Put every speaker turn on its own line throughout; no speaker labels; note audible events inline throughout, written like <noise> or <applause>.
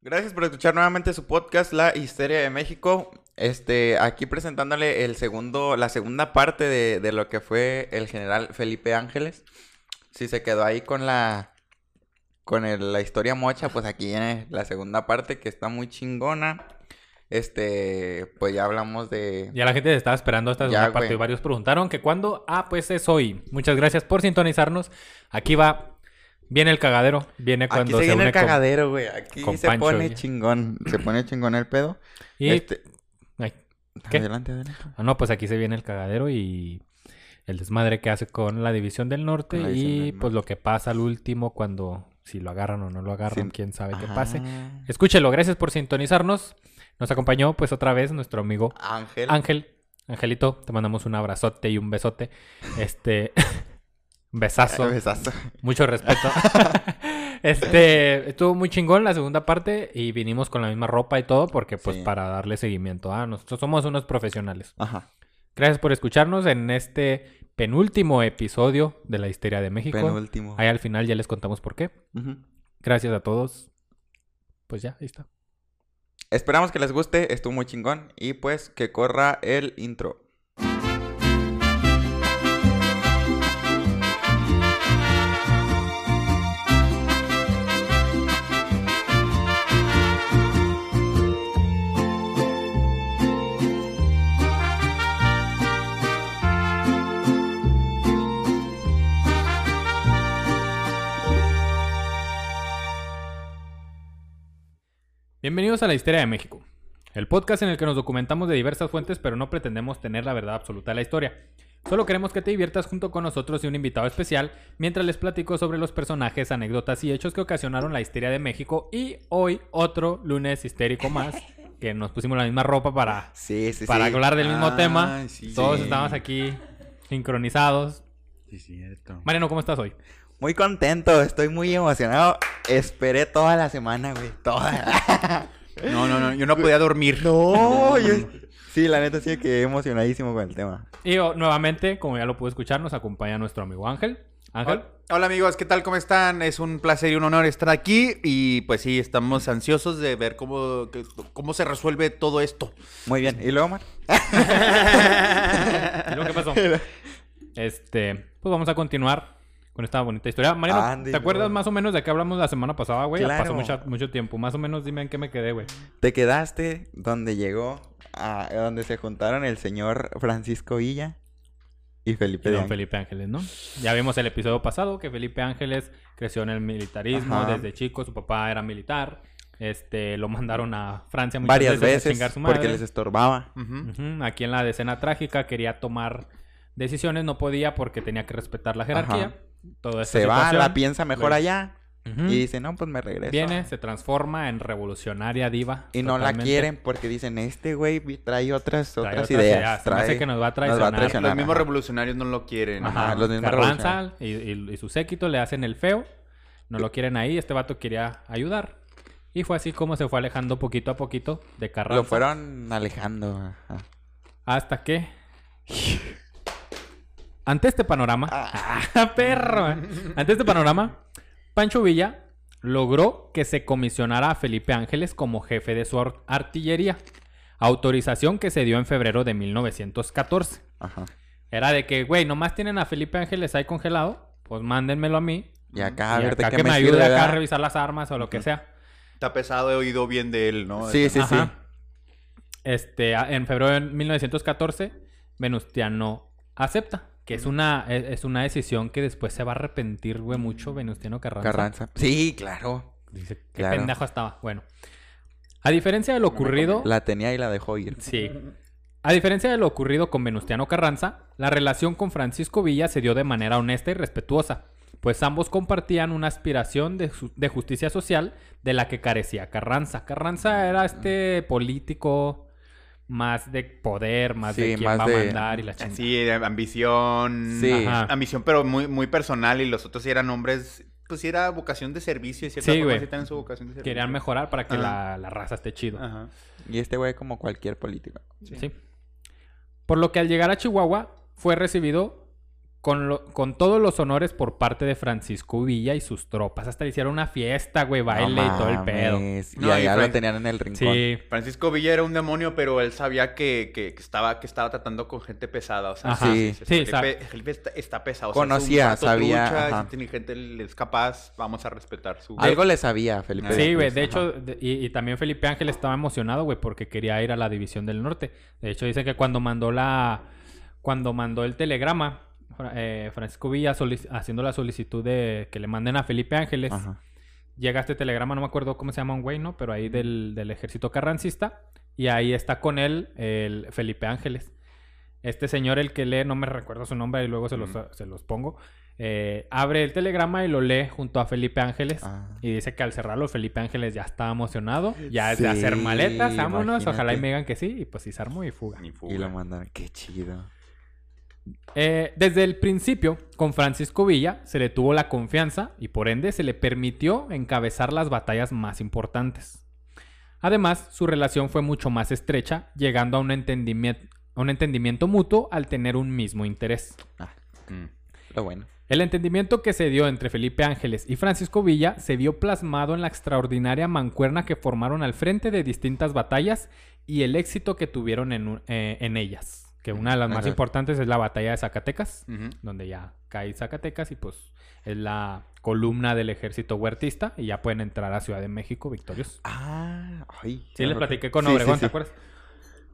Gracias por escuchar nuevamente su podcast La Histeria de México. Este, aquí presentándole el segundo, la segunda parte de, de lo que fue el general Felipe Ángeles. Si se quedó ahí con la con el- la historia mocha, pues aquí viene la segunda parte que está muy chingona. Este, pues ya hablamos de
Ya la gente estaba esperando esta segunda parte y varios preguntaron que cuándo. Ah, pues es hoy. Muchas gracias por sintonizarnos. Aquí va. Viene el cagadero. Viene
Aquí
cuando
se
se,
viene
une
el cagadero, güey. Aquí se
Pancho,
pone
ya.
chingón. Se pone chingón el pedo.
Y...
Este,
Ay, ¿Qué?
Adelante, adelante.
Ah, no, pues aquí se viene el cagadero y el desmadre que hace con la División del Norte
la
y
del
pues lo que pasa al último cuando si lo agarran o no lo agarran,
Sí.
quién sabe qué pase. Escúchelo, gracias por sintonizarnos. Nos acompañó pues otra vez nuestro amigo
Ángel.
Ángel. Angelito, te mandamos un abrazote y un besote. Este <laughs> besazo. <laughs>
Besazo.
Mucho respeto. <laughs> <laughs> este, estuvo muy chingón la segunda parte y vinimos con la misma ropa y todo porque pues
Sí.
para darle seguimiento. Ah, nosotros somos unos profesionales.
Ajá.
Gracias por escucharnos en este penúltimo episodio de la Histeria de México.
Penúltimo.
Ahí al final ya les contamos por qué. Gracias a todos. Pues ya, ahí está.
Esperamos que les guste, estuvo muy chingón. Y pues que corra el intro.
Bienvenidos a la Histeria de México, el podcast en el que nos documentamos de diversas fuentes, pero no pretendemos tener la verdad absoluta de la historia. Solo queremos que te diviertas junto con nosotros y un invitado especial mientras les platico sobre los personajes, anécdotas y hechos que ocasionaron la histeria de México y hoy otro lunes histérico más, <laughs> que nos pusimos la misma ropa para,
Sí, sí,
para
sí.
hablar del mismo
Ah,
tema. Todos
Sí.
estamos aquí sincronizados.
Sí, cierto.
Mariano, ¿cómo estás hoy?
Muy contento, estoy muy emocionado. Esperé toda la semana, güey. Toda. <laughs>
No, no, no, yo no podía dormir.
no, yo... Sí, la neta sí quedé emocionadísimo con el tema.
Y oh, nuevamente, como ya lo pude escuchar, nos acompaña nuestro amigo Ángel. Ángel.
Hola, hola, amigos, ¿qué tal? ¿Cómo están? Es un placer y un honor estar aquí y pues sí, estamos ansiosos de ver cómo, que- cómo se resuelve todo esto.
Muy bien. ¿Y luego, Mar? <laughs>
¿Y luego qué pasó? <laughs> Este, pues vamos a continuar con esta bonita historia. Mariano,
Andy,
¿te acuerdas más o menos de qué hablamos la semana pasada, güey? Ya
Claro.
Pasó mucha- mucho tiempo. Más o menos dime en qué me quedé, güey.
Te quedaste donde llegó, a donde se juntaron el señor Francisco Villa y Felipe
Y don. Felipe Ángeles, ¿no? Ya vimos el episodio pasado que Felipe Ángeles creció en el militarismo
Ajá.
desde chico. Su papá era militar. Este, lo mandaron a Francia muchas
Varias
veces, su madre.
porque les estorbaba.
Aquí en la decena trágica quería tomar decisiones, no podía porque tenía que respetar la jerarquía.
Ajá.
Toda esta
Se va, la piensa mejor
Luego-
allá y dice, no, pues me regreso.
Viene, se transforma en revolucionaria diva.
Y no la quieren porque dicen, este güey trae otras,
Trae
otras,
otras
ideas.
Se me hace
trae-
que nos va a traicionar.
traicionar.
Los mismos revolucionarios no lo quieren.
Ajá,
los mismos
Carranza y, y- y su séquito le hacen el feo. No lo quieren ahí. Este vato quería ayudar. Y fue así como se fue alejando poquito a poquito de Carranza.
Lo fueron alejando. ajá.
Hasta que... <laughs> Ante este panorama... <laughs> ¡Ah, perro! Ante este panorama, Pancho Villa logró que se comisionara a Felipe Ángeles como jefe de su ar- artillería. Autorización que se dio en febrero de 1914.
Ajá.
Era de que, güey, nomás tienen a Felipe Ángeles ahí congelado. Pues mándenmelo a mí.
Y acá, a
y
ver de
acá que me,
me
ayude
sirve,
acá a revisar las armas o lo que sea.
Está pesado, he oído bien de él, ¿no?
Sí, sí, sí.
Este, en febrero de 1914, Venustiano acepta. Que es una, es, es una decisión que después se va a arrepentir, güey, mucho Venustiano Carranza.
Carranza. Sí, claro.
Dice, qué
Claro.
pendejo estaba. Bueno. A diferencia de lo ocurrido...
La tenía y la dejó ir.
Sí. A diferencia de lo ocurrido con Venustiano Carranza, la relación con Francisco Villa se dio de manera honesta y respetuosa, pues ambos compartían una aspiración de, de justicia social de la que carecía Carranza. Carranza era este político más de poder, más de quién
más
va a mandar y la chingada.
Sí, de ambición.
Sí.
Ajá.
Ambición, pero muy, muy personal. Y los otros sí eran hombres. Pues sí, era vocación de servicio. Y cierta
Sí,
forma
güey.
sí tienen su vocación de servicio.
Querían mejorar para que la, la raza esté chido.
Ajá.
Y este güey como cualquier político.
Sí. Por lo que al llegar a Chihuahua fue recibido con, lo- con todos los honores por parte de Francisco Villa y sus tropas. Hasta le hicieron una fiesta, güey, baile y todo el pedo.
Y
No, y
allá lo tenían en el rincón.
Sí,
Francisco Villa era un demonio, pero él sabía que, que- que estaba, que estaba tratando con gente pesada. O sea,
Ajá.
Sí.
Sí, sabe.
Felipe está, está pesado. o sea, es
Conocía,
vato
sabía,
trucha, es inteligente, es capaz. Vamos a respetar su.
Algo le sabía, Felipe.
Sí, güey. De hecho, de- y, y también Felipe Ángel estaba emocionado, güey, porque quería ir a la División del Norte. De hecho, dice que cuando mandó la... Cuando mandó el telegrama, eh, Francisco Villa haciendo la solicitud de que le manden a Felipe Ángeles,
Ajá.
llega este telegrama, no me acuerdo cómo se llama un güey, ¿no? Pero ahí del, del ejército carrancista. Y ahí está con él el Felipe Ángeles. Este señor, el que lee, no me recuerdo su nombre y luego se los,
Mm.
se los pongo. eh, abre el telegrama y lo lee junto a Felipe Ángeles.
Ah.
Y dice que al cerrarlo, Felipe Ángeles ya estaba emocionado. Ya es de hacer maletas, vámonos. Ojalá y me digan que sí. Y pues sí, se armó y fuga.
Ni fuga.
Y lo mandaron. Qué chido.
Eh, desde el principio, con Francisco Villa se le tuvo la confianza y por ende se le permitió encabezar las batallas más importantes. Además, su relación fue mucho más estrecha, llegando a un entendimiento, a un entendimiento mutuo al tener un mismo interés.
Ah,
Mm.
lo bueno.
El entendimiento que se dio entre Felipe Ángeles y Francisco Villa se vio plasmado en la extraordinaria mancuerna que formaron al frente de distintas batallas y el éxito que tuvieron en, eh, en ellas. Que una de las más
Ajá.
importantes es la batalla de Zacatecas, donde ya cae Zacatecas y pues es la columna del ejército huertista y ya pueden entrar a Ciudad de México victoriosos.
Ah, ay.
Sí, les platiqué con
sí,
Obregón,
sí.
¿te acuerdas?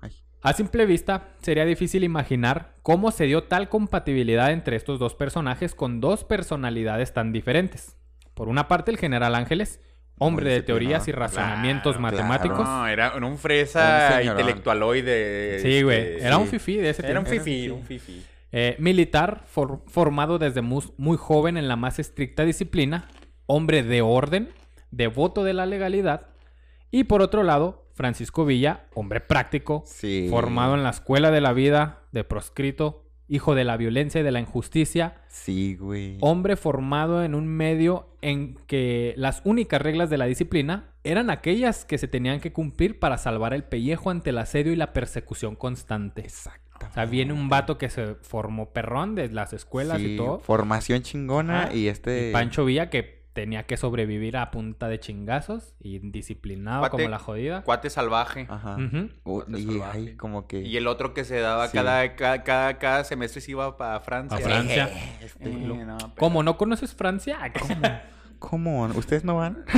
Ay.
A simple vista, sería difícil imaginar cómo se dio tal compatibilidad entre estos dos personajes con dos personalidades tan diferentes. Por una parte, el general Ángeles, hombre de teorías y razonamientos
Claro,
matemáticos.
No, era era un fresa
Un
intelectualoide.
Sí, güey.
este,
Era un
sí.
fifí de ese
Era un
tiempo.
fifi, un fifi.
Eh, militar, for- formado desde muy joven en la más estricta disciplina, hombre de orden, devoto de la legalidad. Y por otro lado, Francisco Villa, hombre práctico,
Sí.
formado en la escuela de la vida, de proscrito, hijo de la violencia y de la injusticia,
Sí, güey.
hombre formado en un medio en que las únicas reglas de la disciplina eran aquellas que se tenían que cumplir para salvar el pellejo ante el asedio y la persecución constante.
Exacto.
O sea, viene un vato que se formó perrón de las escuelas y todo.
Formación chingona y este.
Y Pancho Villa que tenía que sobrevivir a punta de chingazos y disciplinado
Cuate-
como la jodida.
Cuate salvaje.
Ajá.
Cuate
y
salvaje.
ay, como que.
Y el otro que se daba
Sí.
cada, cada, cada, cada semestre se iba para Francia.
A Francia.
Este,
Eh,
lo-
no, pero-
¿Cómo no conoces Francia? ¿Cómo?
¿Cómo? ¿Ustedes no van? <laughs>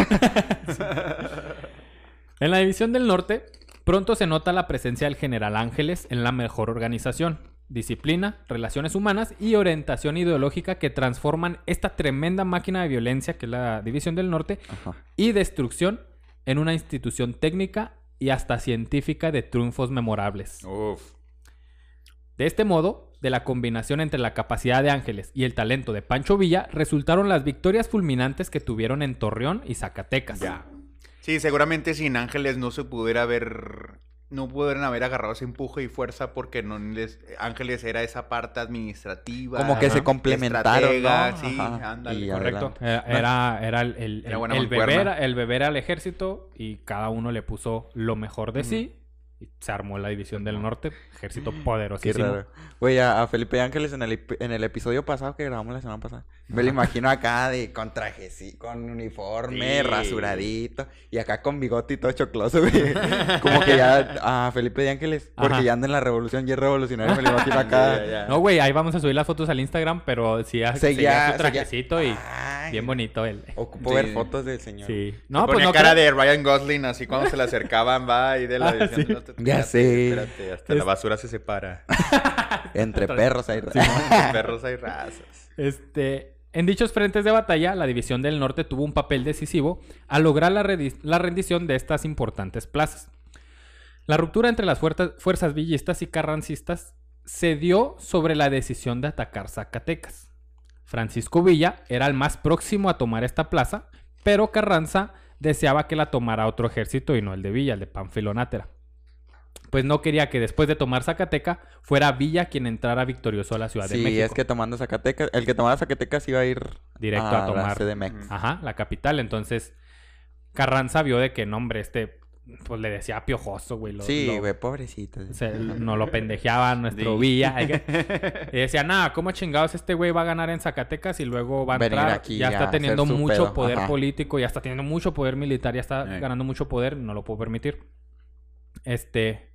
<laughs>
En la División del Norte, pronto se nota la presencia del general Ángeles en la mejor organización, disciplina, relaciones humanas y orientación ideológica que transforman esta tremenda máquina de violencia que es la División del Norte
Ajá.
y destrucción en una institución técnica y hasta científica de triunfos memorables.
Uf.
De este modo, de la combinación entre la capacidad de Ángeles y el talento de Pancho Villa, resultaron las victorias fulminantes que tuvieron en Torreón y Zacatecas.
Ya. Sí, seguramente sin Ángeles no se pudiera haber. No pudieran haber agarrado ese empuje y fuerza porque no les, Ángeles era esa parte administrativa.
Como que se complementaron, ¿no?
Sí, ándale.
Y
Correcto.
adelante.
Era, era, era el, el,
Era
el- el
mancuerna.
beber, el beber al ejército y cada uno le puso lo mejor de sí. Y se armó la división del norte, ejército
Qué
poderosísimo.
raro. Güey, a, a Felipe Ángeles en el, en el episodio pasado que grabamos la semana pasada. Me lo imagino acá de con traje, sí, con uniforme,
Sí.
rasuradito. Y acá con bigote y todo chocloso, güey. <laughs> Como que ya a Felipe de Ángeles. Porque
Ajá.
ya anda en la revolución y es revolucionario. Me lo imagino <laughs> acá.
No, güey, ahí vamos a subir las fotos al Instagram, pero sí, ya
Seguía-
seguía su
seguía-
trajecito y
Ay.
bien bonito él.
Ocupo
Sí.
ver fotos del señor.
Sí.
No,
pues
Ponía
no
cara
creo-
de Ryan Gosling así cuando se le acercaban, va, y de la <laughs>
Ah,
del norte,
Ya
espérate,
sé.
Espérate, hasta la basura se separa. <laughs>
Entre perros ahí.
Entre perros hay razas.
Este, en dichos frentes de batalla, la División del Norte tuvo un papel decisivo al lograr la, la rendición de estas importantes plazas. La ruptura entre las fuerza- fuerzas villistas y carrancistas se dio sobre la decisión de atacar Zacatecas. Francisco Villa era el más próximo a tomar esta plaza, pero Carranza deseaba que la tomara otro ejército y no el de Villa, el de Panfilonátera. Pues no quería que después de tomar Zacateca fuera Villa quien entrara victorioso a la Ciudad de
Sí,
México.
es que tomando Zacatecas. El que tomara Zacatecas iba a ir
Directo a
la
tomar.
CDMX.
Ajá, la capital. Entonces, Carranza vio de que, no, hombre, este pues le decía piojoso, güey. lo-
Sí,
lo-
güey, pobrecito.
se- nos lo pendejeaba nuestro
Sí.
Villa. <laughs> Y decía, nada, ¿cómo chingados este güey va a ganar en Zacatecas y luego va a
Venir
entrar?
aquí
ya está teniendo mucho
pedo".
poder
Ajá.
político, ya está teniendo mucho poder militar, ya está
Eh.
ganando mucho poder, no lo puedo permitir. Este,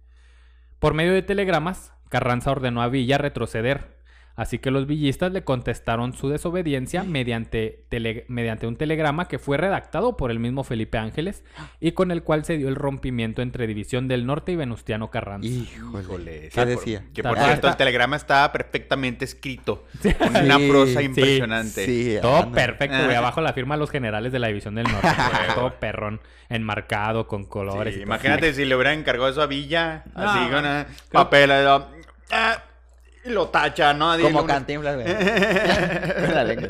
por medio de telegramas, Carranza ordenó a Villa retroceder. Así que los villistas le contestaron su desobediencia mediante, tele- mediante un telegrama que fue redactado por el mismo Felipe Ángeles y con el cual se dio el rompimiento entre División del Norte y Venustiano Carranza.
Híjole. ¿Qué decía?
Que por
Ah,
cierto, el telegrama estaba perfectamente escrito. Con una
Sí,
prosa
sí,
impresionante.
Sí,
Todo
anda.
perfecto, güey.
Ah.
Abajo la firma los generales de la División del Norte. güey. <laughs> Todo perrón, enmarcado, con colores.
Sí,
y
imagínate si le hubieran encargado eso a Villa, así
No,
con una papel, ah, y lo tacha, ¿no? Dile
Como
una-
cantinflas, güey. <laughs> Con la lengua.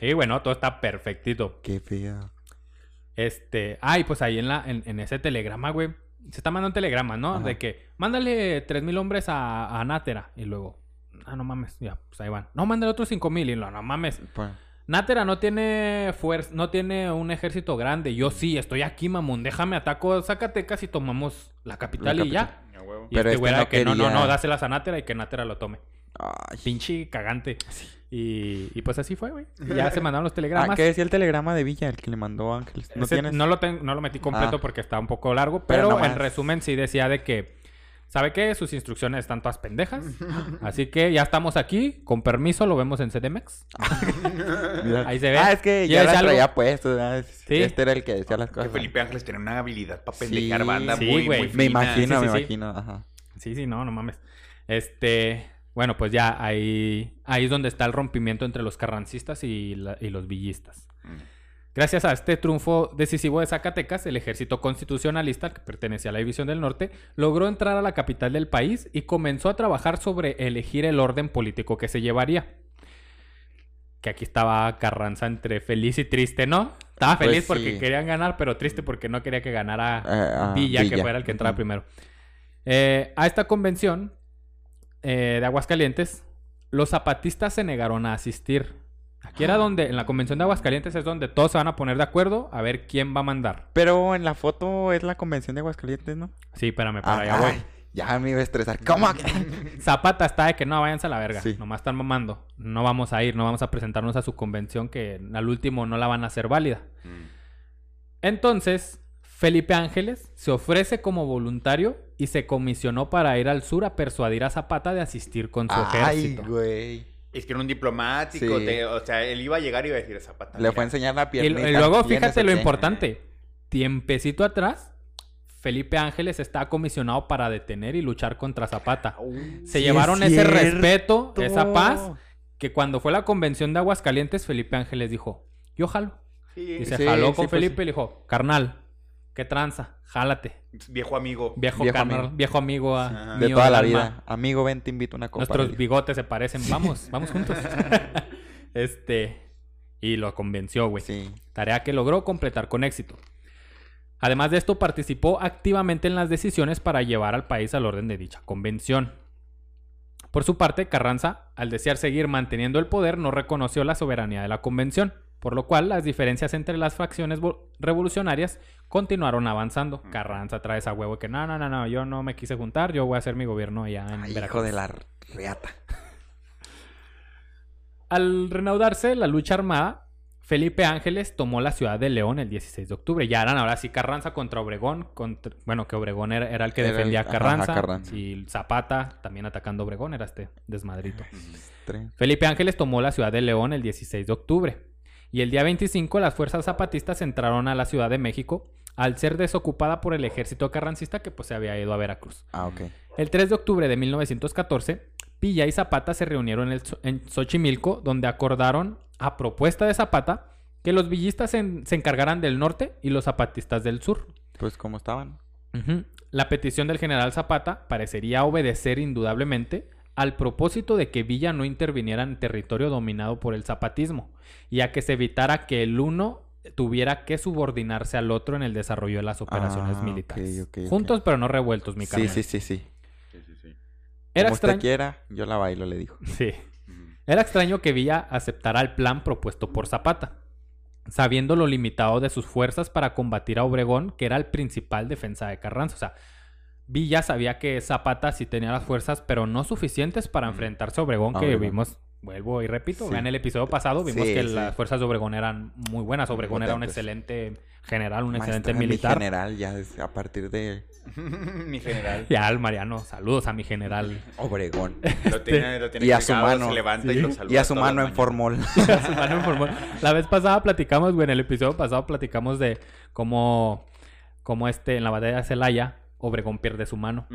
Y bueno, todo está perfectito.
Qué feo.
Este. Ay, pues ahí en, la, en, en ese telegrama, güey. Se está mandando un telegrama, ¿no?
Ajá.
De que mándale 3000 hombres a, a Nátera. Y luego, ah, no mames, ya, pues ahí van. No, mándale otros 5000. Y luego, no mames.
Pues,
Nátera no tiene fuerza, no tiene un ejército grande. Yo sí, estoy aquí, mamón. Déjame ataco Zacatecas y tomamos la capital
La
y ya.
Huevo.
Y
Pero
este güey era
no
que no, no, no, dáselas a Nátera y que Nátera lo tome.
Ay.
Pinche cagante. Y, y pues así fue, güey. Y Ya se mandaron los telegramas.
Ah, ¿qué decía el telegrama de Villa, el que le mandó Ángeles? ¿No
Ese
tienes?
no, lo ten- no lo metí completo
Ah.
porque está un poco largo,
Pero
pero, en resumen sí decía de que, ¿sabe qué? Sus instrucciones están todas pendejas. <laughs> Así que ya estamos aquí, con permiso, lo vemos en CDMX. <laughs> Ahí se ve.
Ah, es que ya la traía puesto.
Sí.
Este era el que decía las
Que
cosas.
Felipe Ángeles tenía una habilidad para
Sí,
pendejear banda
sí,
muy,
güey.
muy
Me imagino,
Sí,
me
sí, sí.
imagino. Ajá.
Sí, sí, no, no mames. Este, bueno, pues ya ahí, ahí es donde está el rompimiento entre los carrancistas y, la- y los villistas. Gracias a este triunfo decisivo de Zacatecas, el ejército constitucionalista, que pertenecía a la División del Norte, logró entrar a la capital del país y comenzó a trabajar sobre elegir el orden político que se llevaría. Que aquí estaba Carranza entre feliz y triste, ¿no? Estaba
Pues
feliz porque
sí.
querían ganar, pero triste porque no quería que ganara
Eh, ah,
Villa, que fuera el que entraba primero. Eh, a esta convención eh, de Aguascalientes, los zapatistas se negaron a asistir.
Ah.
era donde, en la convención de Aguascalientes es donde todos se van a poner de acuerdo a ver quién va a mandar.
Pero en la foto es la convención de Aguascalientes, ¿no?
Sí, espérame, para
Ah,
allá voy.
ay, ya me iba a estresar. ¿Cómo? que? <laughs>
Zapata está de que no, váyanse a la verga.
Sí.
Nomás están mamando. No vamos a ir, no vamos a presentarnos a su convención que al último no la van a hacer válida.
Mm.
Entonces, Felipe Ángeles se ofrece como voluntario y se comisionó para ir al sur a persuadir a Zapata de asistir con su
Ay,
ejército.
güey.
Es que era un diplomático,
Sí.
te- o sea, él iba a llegar y iba a decir a Zapata.
Le fue a enseñar la
Y,
piernita.
y luego,
¿Quién
fíjate lo importante. Tiempecito atrás, Felipe Ángeles está comisionado para detener y luchar contra Zapata. Se
Sí,
llevaron
es
ese respeto, esa paz, que cuando fue la convención de Aguascalientes, Felipe Ángeles dijo, yo jalo.
Sí,
Y se
Sí,
jaló
sí,
con
pues
Felipe y le dijo, carnal, qué tranza, jálate.
viejo amigo.
Viejo,
Viejo
carnal,
amigo.
viejo amigo a-
Ajá.
De
mío
toda la
alma.
vida. Amigo, ven, te invito a una copa.
Nuestros bigotes se parecen. Vamos, vamos juntos. <laughs> este. Y lo convenció, güey.
Sí.
Tarea que logró completar con éxito. Además de esto, participó activamente en las decisiones para llevar al país al orden de dicha convención. Por su parte, Carranza, al desear seguir manteniendo el poder, no reconoció la soberanía de la convención, por lo cual las diferencias entre las facciones vo- revolucionarias continuaron avanzando. Carranza trae esa huevo que no, no, no, no, yo no me quise juntar, yo voy a hacer mi gobierno allá en
Ay, hijo de la reata. <laughs>
Al reanudarse la lucha armada, Felipe Ángeles tomó la ciudad de León el 16 de octubre. Ya eran ahora sí Carranza contra Obregón. contra- bueno, que Obregón era, era el que
el-
defendía a
ajá,
Carranza,
Carranza.
Y Zapata también atacando a Obregón. Era este desmadrito. Felipe Ángeles tomó la ciudad de León el 16 de octubre. Y el día 25 las fuerzas zapatistas entraron a la Ciudad de México al ser desocupada por el ejército carrancista que pues se había ido a Veracruz.
Ah, ok.
El 3 de octubre de 1914, Pilla y Zapata se reunieron en, en Xochimilco, donde acordaron, a propuesta de Zapata, que los villistas se, en- se encargaran del norte y los zapatistas del sur.
Pues como estaban.
La petición del general Zapata parecería obedecer indudablemente al propósito de que Villa no interviniera en territorio dominado por el zapatismo y a que se evitara que el uno tuviera que subordinarse al otro en el desarrollo de las operaciones
Ah, ok,
militares. Juntos pero no revueltos, mi
Sí,
carnal.
sí, sí, sí.
Sí, sí, sí.
Era
Como usted
extraño.
quiera, yo la bailo, le dijo.
Sí. Era extraño que Villa aceptara el plan propuesto por Zapata. sabiendo lo limitado de sus fuerzas para combatir a Obregón, que era el principal defensa de Carranza. O sea, Villa sabía que Zapata sí tenía las fuerzas, pero no suficientes para enfrentarse a Obregón, que
Obregón.
vimos, vuelvo y repito,
Sí.
en el episodio pasado vimos
Sí,
que
sí.
las fuerzas de Obregón eran muy buenas. Obregón era un excelente general, un excelente
mi
militar.
general, ya a partir de <laughs>
Mi general.
Ya al Mariano, saludos a mi general.
Obregón. <laughs>
Lo tiene, lo tiene
Y a su mano.
Se levanta
Sí.
y lo saluda
y a su mano en formol. <laughs>
Su mano en formol. La vez pasada platicamos, güey, en el episodio pasado platicamos de cómo, cómo este, en la batalla de Celaya, Obregón pierde su mano.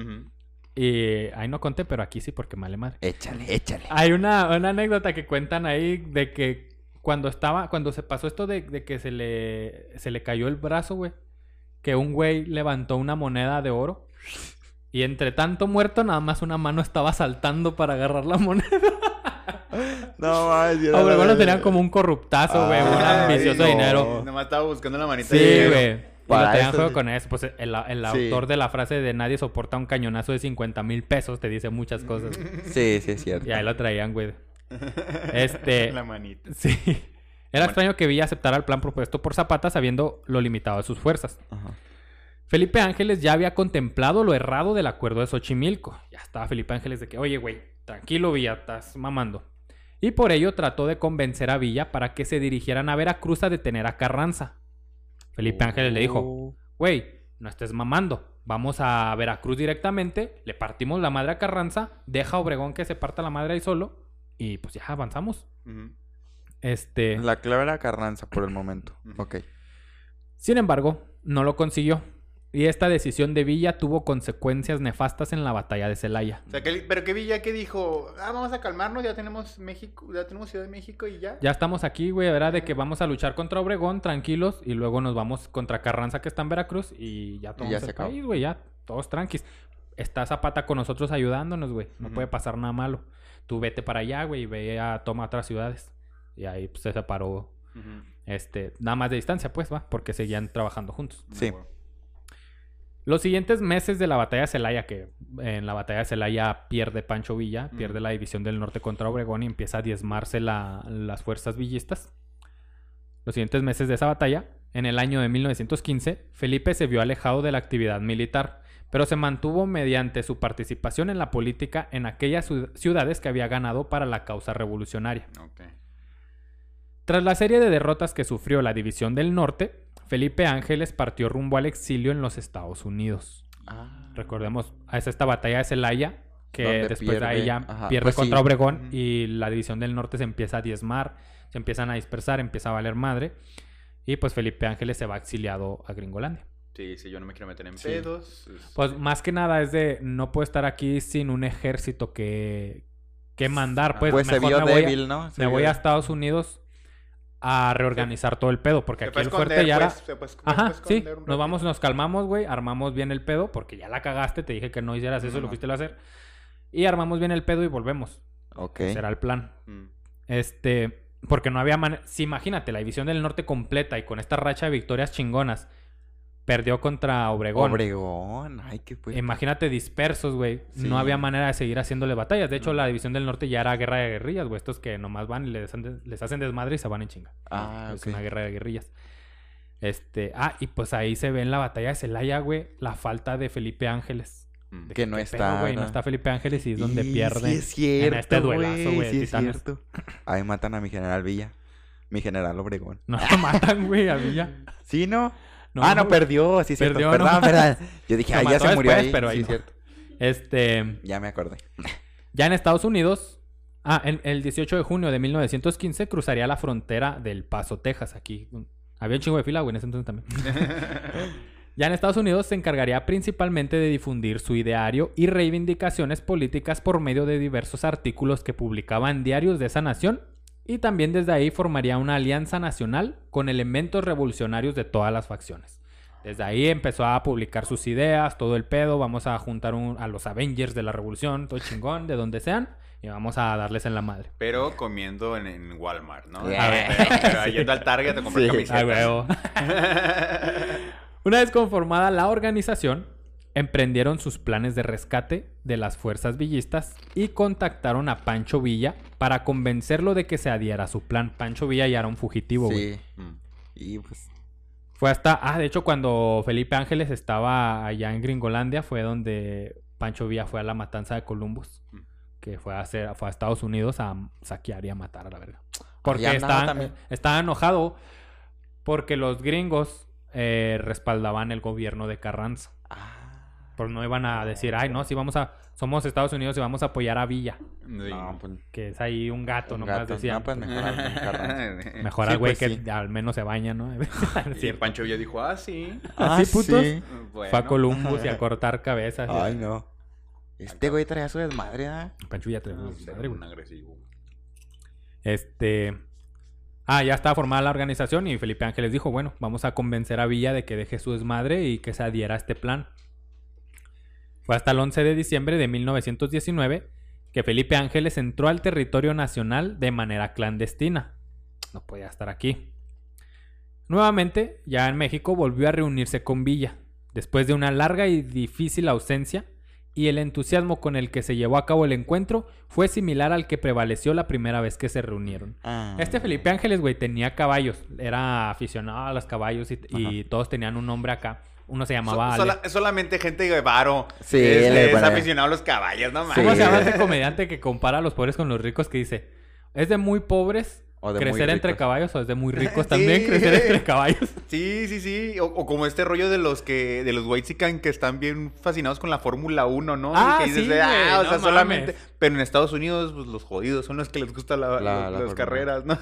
Y ahí no conté, pero aquí sí, porque male madre.
échale, échale.
Hay una, una anécdota que cuentan ahí de que cuando estaba, cuando se pasó esto de, de que se le, se le cayó el brazo, güey, que un güey levantó una moneda de oro y entre tanto muerto, nada más una mano estaba saltando para agarrar la moneda. <laughs>
No, ay,
A Obregón lo tenían como un corruptazo, güey, un ambicioso
no.
dinero.
Nomás estaba buscando la manita
Sí,
de
Y
Para
lo tenían
eso
juego con eso. Pues el, el
Sí.
autor de la frase de nadie soporta un cañonazo de 50 mil pesos te dice muchas cosas. <laughs>
Sí, sí, es cierto.
Y ahí lo traían, güey. <laughs> Este.
La manita.
Sí. Era
Bueno.
extraño que Villa aceptara el plan propuesto por Zapata sabiendo lo limitado de sus fuerzas.
Ajá.
Felipe Ángeles ya había contemplado lo errado del acuerdo de Xochimilco. Ya estaba Felipe Ángeles de que, oye, güey, tranquilo Villa, estás mamando. Y por ello trató de convencer a Villa para que se dirigieran a Veracruz a detener a Carranza. Felipe Ángeles le dijo,
Oh.
güey, no estés mamando. Vamos a Veracruz directamente, le partimos la madre a Carranza, deja a Obregón que se parta la madre ahí solo y pues ya avanzamos. Este,
La clave era Carranza por el momento. Ok.
sin embargo, no lo consiguió. Y esta decisión de Villa tuvo consecuencias nefastas en la batalla de Celaya.
O sea, que, pero que Villa que dijo, ah, vamos a calmarnos, ya tenemos México, ya tenemos Ciudad de México y ya.
Ya estamos aquí, güey, era de que vamos a luchar contra Obregón, tranquilos, y luego nos vamos contra Carranza que está en Veracruz y ya el
se acabó.
país, güey, ya, todos tranquis. Está Zapata con nosotros ayudándonos, güey, no puede pasar nada malo. Tú vete para allá, güey, y ve a toma otras ciudades. Y ahí pues, se separó, este, nada más de distancia, pues, va, porque seguían trabajando juntos.
Sí.
Los siguientes meses de la batalla de Celaya, que en la batalla de Celaya pierde Pancho Villa, pierde la división del norte contra Obregón y empieza a diezmarse la- las fuerzas villistas. Los siguientes meses de esa batalla, en el año de 1915, Felipe se vio alejado de la actividad militar, pero se mantuvo mediante su participación en la política en aquellas ciu- ciudades que había ganado para la causa revolucionaria. Tras la serie de derrotas que sufrió la División del Norte, Felipe Ángeles partió rumbo al exilio en los Estados Unidos.
Ah.
Recordemos, es esta batalla de Celaya, que después de ahí
pierde,
ya
ajá,
pierde
pues sí.
contra Obregón
Ujú.
y la división del norte se empieza a diezmar, se empiezan a dispersar, empieza a valer madre. Y pues Felipe Ángeles se va exiliado a Gringolandia.
Sí, sí, yo no me quiero meter en
Sí.
pedos. es-
Pues más que nada es de no puedo estar aquí sin un ejército que, que mandar. Pues,
Pues se
mejor
vio
me voy a-
débil, ¿no? Se
me
vio
voy a
débil.
Estados Unidos a reorganizar todo el pedo, porque
se
aquí el fuerte
esconder,
ya era...
pues, se puede- se
Ajá,
puede
sí. Nos vamos, nos calmamos, güey. Armamos bien el pedo, porque ya la cagaste. Te dije que no hicieras eso y lo fuiste a hacer. Y armamos bien el pedo y volvemos.
Ok.
Será el plan.
Mm.
Este, porque no había manera. Si imagínate, la división del norte completa y con esta racha de victorias chingonas, perdió contra Obregón.
Obregón. Ay, qué pues.
Imagínate dispersos, güey.
Sí.
No había manera de seguir haciéndole batallas. De hecho,
Mm.
la división del norte ya era guerra de guerrillas, güey. Estos que nomás van y les hacen, les hacen desmadre y se van en chinga.
Ah,
Es una guerra de guerrillas. Este, ah, y pues ahí se ve en la batalla de Celaya, güey, la falta de Felipe Ángeles.
Mm.
De
Que no
¿qué
está,
güey? No está Felipe Ángeles y es donde
Y
pierde.
Sí, es cierto.
este duelazo, güey,
Sí, es
titanes.
cierto. Ahí matan a mi general Villa. Mi general Obregón.
No lo matan, güey, a Villa.
¿Sí, no?
No,
ah, no, perdió. Sí, cierto.
Perdió,
Perdón,
¿no?
verdad. <laughs> Yo dije, ah, ya se murió
después,
ahí.
pero ahí
sí, cierto.
Este,
Ya me acordé.
ya en Estados Unidos, ah, el, el 18 de junio de 1915 cruzaría la frontera del Paso, Texas, aquí. Había un chingo de fila, güey, en ese entonces también. <laughs> Ya en Estados Unidos se encargaría principalmente de difundir su ideario y reivindicaciones políticas por medio de diversos artículos que publicaba en diarios de esa nación y también desde ahí formaría una alianza nacional con elementos revolucionarios de todas las facciones. Desde ahí empezó a publicar sus ideas, todo el pedo, vamos a juntar un- a los Avengers de la revolución, todo chingón, de donde sean, y vamos a darles en la madre.
Pero comiendo en, en Walmart, ¿no?
Yeah.
A ver, pero, <laughs> pero yendo al Target a comprar
Sí.
camisetas.
Huevo. <laughs> Una vez conformada la organización, emprendieron sus planes de rescate de las fuerzas villistas y contactaron a Pancho Villa para convencerlo de que se adhiera a su plan. Pancho Villa ya era un fugitivo, güey.
Sí.
Mm.
Y pues.
Fue hasta, ah, de hecho, cuando Felipe Ángeles estaba allá en Gringolandia, fue donde Pancho Villa fue a la matanza de Columbus.
Mm.
Que fue a, hacer, fue a Estados Unidos a saquear y a matar a la verga. Porque
Allá andaba
estaba,
también.
estaba enojado porque los gringos eh, respaldaban el gobierno de Carranza.
Ah.
Pues no iban a decir, ay, no, sí vamos a, somos Estados Unidos y vamos a apoyar a Villa.
No, pues.
Que es ahí un gato,
Un
nomás
gato.
decían.
No, pues, mejor. <laughs>
Mejor
Sí,
al güey
pues,
que
sí.
al menos se baña, ¿no? <laughs>
Y
cierto.
Pancho Villa dijo, ah, sí.
¿Ah, sí, putos?
Bueno.
Fue a Columbus y a <laughs> cortar cabezas.
Ay, no. Este güey traía su desmadre, ¿ah?
Pancho Villa trae
Ah,
un
ser
madre, güey.
un agresivo.
Este. Ah, ya estaba formada la organización y Felipe Ángeles dijo, bueno, vamos a convencer a Villa de que deje su desmadre y que se adhiera a este plan. Fue hasta el 11 de diciembre de 1919 que Felipe Ángeles entró al territorio nacional de manera clandestina. No podía estar aquí. Nuevamente, ya en México, volvió a reunirse con Villa, después de una larga y difícil ausencia, y el entusiasmo con el que se llevó a cabo el encuentro fue similar al que prevaleció la primera vez que se reunieron.
Ah.
Este Felipe Ángeles, güey, tenía caballos. Era aficionado a los caballos y, y todos tenían un nombre acá. Uno se llamaba...
So-
Ale-
sola- solamente gente de varo.
Sí,
es,
le
es aficionado a los caballos, no mames.
¿Cómo
Sí.
se llama este <laughs> comediante que compara a los pobres con los ricos que dice... Es de muy pobres
O de muy
crecer entre caballos o es de muy <laughs> ricos
Sí.
también crecer entre caballos. <laughs>
Sí, sí, sí. O, o como este rollo de los que, de los Whitezican que están bien fascinados con la Fórmula 1, ¿no?
Ah,
que dices,
sí,
ah,
güey,
o
no
sea, solamente. Pero en Estados Unidos, pues los jodidos son los que les gustan la-
La-
la-
la
las carreras, ¿no?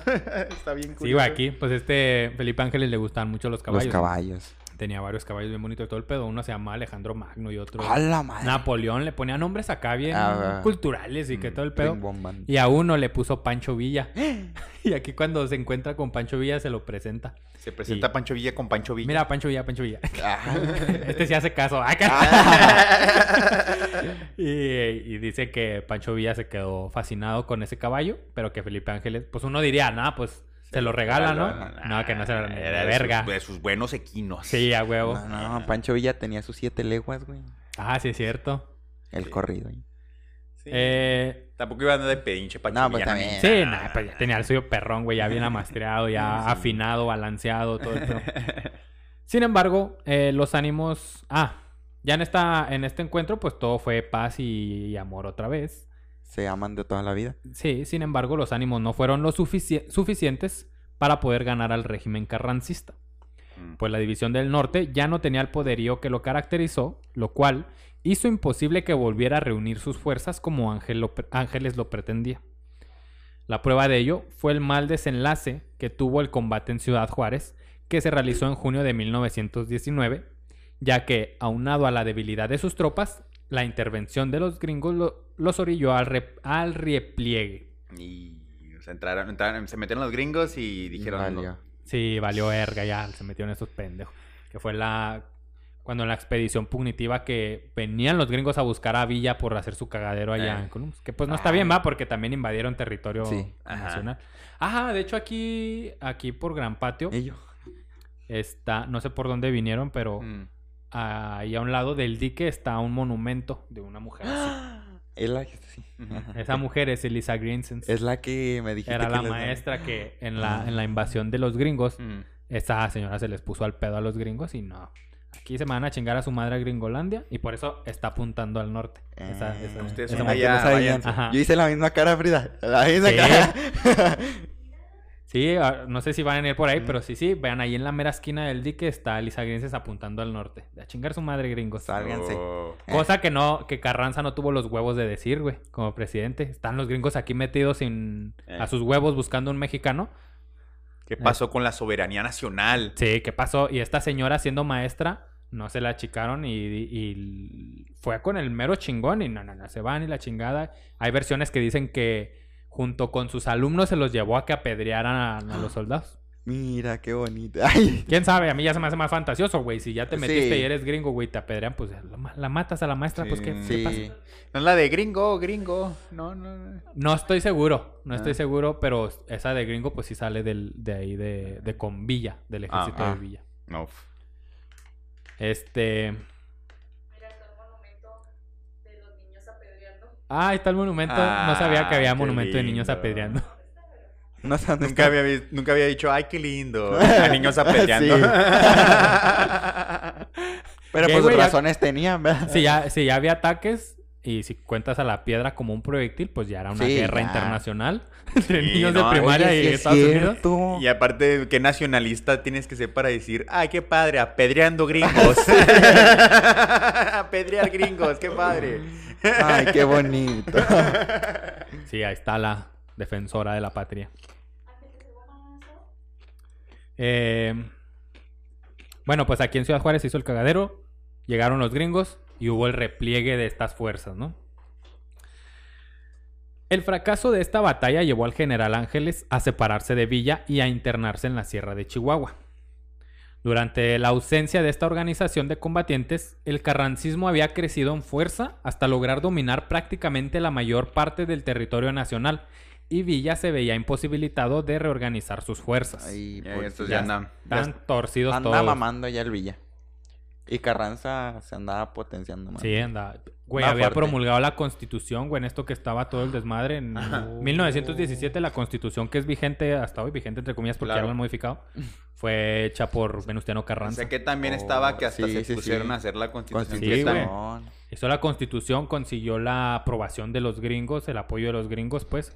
Está bien
Sí, güey, aquí, pues este Felipe Ángeles le gustaban mucho los caballos.
Los caballos.
Tenía varios caballos bien bonitos y todo el pedo. Uno se llamaba Alejandro Magno y otro...
¡A la madre!
Napoleón le ponía nombres acá bien
Ah,
culturales y que todo el pedo. Y a uno le puso Pancho Villa. <gasps> y aquí cuando se encuentra con Pancho Villa se lo presenta.
Se presenta
Y-
Pancho Villa con Pancho Villa.
Mira, Pancho Villa, Pancho Villa.
Ah. <laughs>
este sí hace caso. Ah, <laughs> y, y dice que Pancho Villa se quedó fascinado con ese caballo, pero que Felipe Ángeles, pues uno diría, nada, pues se lo regala, ¿no? No, que no se lo de
Era de
verga.
sus- de sus buenos equinos.
Sí, a huevo.
No, no, Pancho Villa tenía sus siete leguas, güey.
Ah, sí, es cierto.
El
Sí.
corrido. güey.
Sí.
Eh,
Tampoco iba a andar de pedinche Pancho
No, pues
Villa.
también.
sí, nada, pues ya tenía el suyo perrón, güey, ya bien amastreado, ya <laughs>
Sí.
afinado, balanceado, todo el pedo. <laughs> Sin embargo, eh, los ánimos. Ah, ya en esta, en este encuentro, pues todo fue paz y, y amor otra vez.
Se aman de toda la vida.
Sí, sin embargo, los ánimos no fueron lo sufici- suficientes para poder ganar al régimen carrancista.
Mm.
Pues la división del norte ya no tenía el poderío que lo caracterizó, lo cual hizo imposible que volviera a reunir sus fuerzas como Ángel lo Ángeles lo pretendía. La prueba de ello fue el mal desenlace que tuvo el combate en Ciudad Juárez, que se realizó en junio de 1919, ya que, aunado a la debilidad de sus tropas, la intervención de los gringos lo- los orilló al, re- al repliegue.
Y o sea, entraron, entraron- se metieron los gringos y dijeron.
Valió.
no.
Sí, valió verga ya, se metió en esos pendejos. Que fue la. Cuando en la expedición pugnitiva que venían los gringos a buscar a Villa por hacer su cagadero allá
Eh.
en Columbus. Que pues no está bien, va, porque también invadieron territorio
Sí.
Ajá.
nacional. Ajá, de hecho aquí, aquí por Gran Patio
Ellos.
está, no sé por dónde vinieron, pero
Mm.
Ahí a un lado del dique está un monumento de una mujer así. <gasps>
Es la que, sí.
Ujú.
Ajá.
Esa mujer es Elisa Greensens.
Es la que me dijiste
Era
que
la
les-
maestra que en la, en la invasión de los gringos
Mm.
Esa señora se les puso al pedo a los gringos y no. Aquí se van a chingar a su madre a Gringolandia y por eso está apuntando al norte. Esa,
Eh,
esa-
ustedes
esa
son allá.
Yo hice la misma cara, Frida. La misma
Sí.
cara. <laughs>
Sí, ah, no sé si van a ir por ahí,
Mm.
pero sí, sí. Vean, ahí en la mera esquina del dique está Grinces apuntando al norte. A chingar su madre gringos.
Sálganse.
Oh.
Cosa que no, que Carranza no tuvo los huevos de decir, güey, como presidente. Están los gringos aquí metidos sin,
Eh.
a sus huevos buscando un mexicano.
¿Qué pasó con la soberanía nacional?
Sí, ¿qué pasó? Y esta señora siendo maestra, no se la achicaron y, y fue con el mero chingón y no, no, no, se van y la chingada. Hay versiones que dicen que junto con sus alumnos se los llevó a que apedrearan a, a los soldados.
Mira, qué bonito. <laughs> Ay.
¿Quién sabe? A mí ya se me hace más fantasioso, güey. Si ya te metiste
Sí.
y eres gringo, güey, te apedrean, pues la, ma- la matas a la maestra, pues ¿qué,
Sí.
qué pasa?
No es la de gringo, gringo. No, no, no.
No estoy seguro, no estoy
Ah.
seguro, pero esa de gringo pues sí sale del, de ahí de, de con Villa, del ejército
ah.
de Villa.
No.
Este... Ah, ahí está el monumento. no sabía que
Ah,
había monumento de niños apedreando. <laughs>
No <laughs>
Nunca
está.
había, vis- nunca había dicho, ay, qué lindo. <laughs> A niños apedreando.
Sí. Pero
¿Qué,
pues?
Ya-
razones tenían, ¿verdad?
Si ya, si ya había ataques y si cuentas a la piedra como un proyectil, pues ya era una
Sí,
guerra
ya.
internacional <laughs> entre
Sí,
niños
no,
de primaria
Oye,
y
es
Estados Unidos.
Y aparte, qué nacionalista tienes que ser para decir, ay, qué padre, apedreando gringos. <laughs> <laughs> Apedrear gringos, qué padre.
Ay, qué bonito.
Sí, ahí está la defensora de la patria. Eh, bueno, pues aquí en Ciudad Juárez se hizo el cagadero, llegaron los gringos y hubo el repliegue de estas fuerzas, ¿no? El fracaso de esta batalla llevó al general Ángeles a separarse de Villa y a internarse en la Sierra de Chihuahua. Durante la ausencia de esta organización de combatientes, el carrancismo había crecido en fuerza hasta lograr dominar prácticamente la mayor parte del territorio nacional y Villa se veía imposibilitado de reorganizar sus fuerzas.
Ay,
Ya,
pues,
estos
ya
ya andan. ya
Están torcidos
anda
todos.
mamando ya el Villa. Y Carranza se andaba potenciando más.
Sí, anda. Güey, había
fuerte.
promulgado la constitución, güey, en esto que estaba todo el desmadre. En 1917, <laughs> la constitución que es vigente hasta hoy, vigente entre comillas porque ya la han modificado, fue hecha por Venustiano Carranza.
Sé que también
Oh,
estaba que hasta
sí,
se
sí,
pusieron
sí.
a hacer la constitución.
Sí, güey.
Constitución.
Hizo la constitución, consiguió la aprobación de los gringos, el apoyo de los gringos, pues.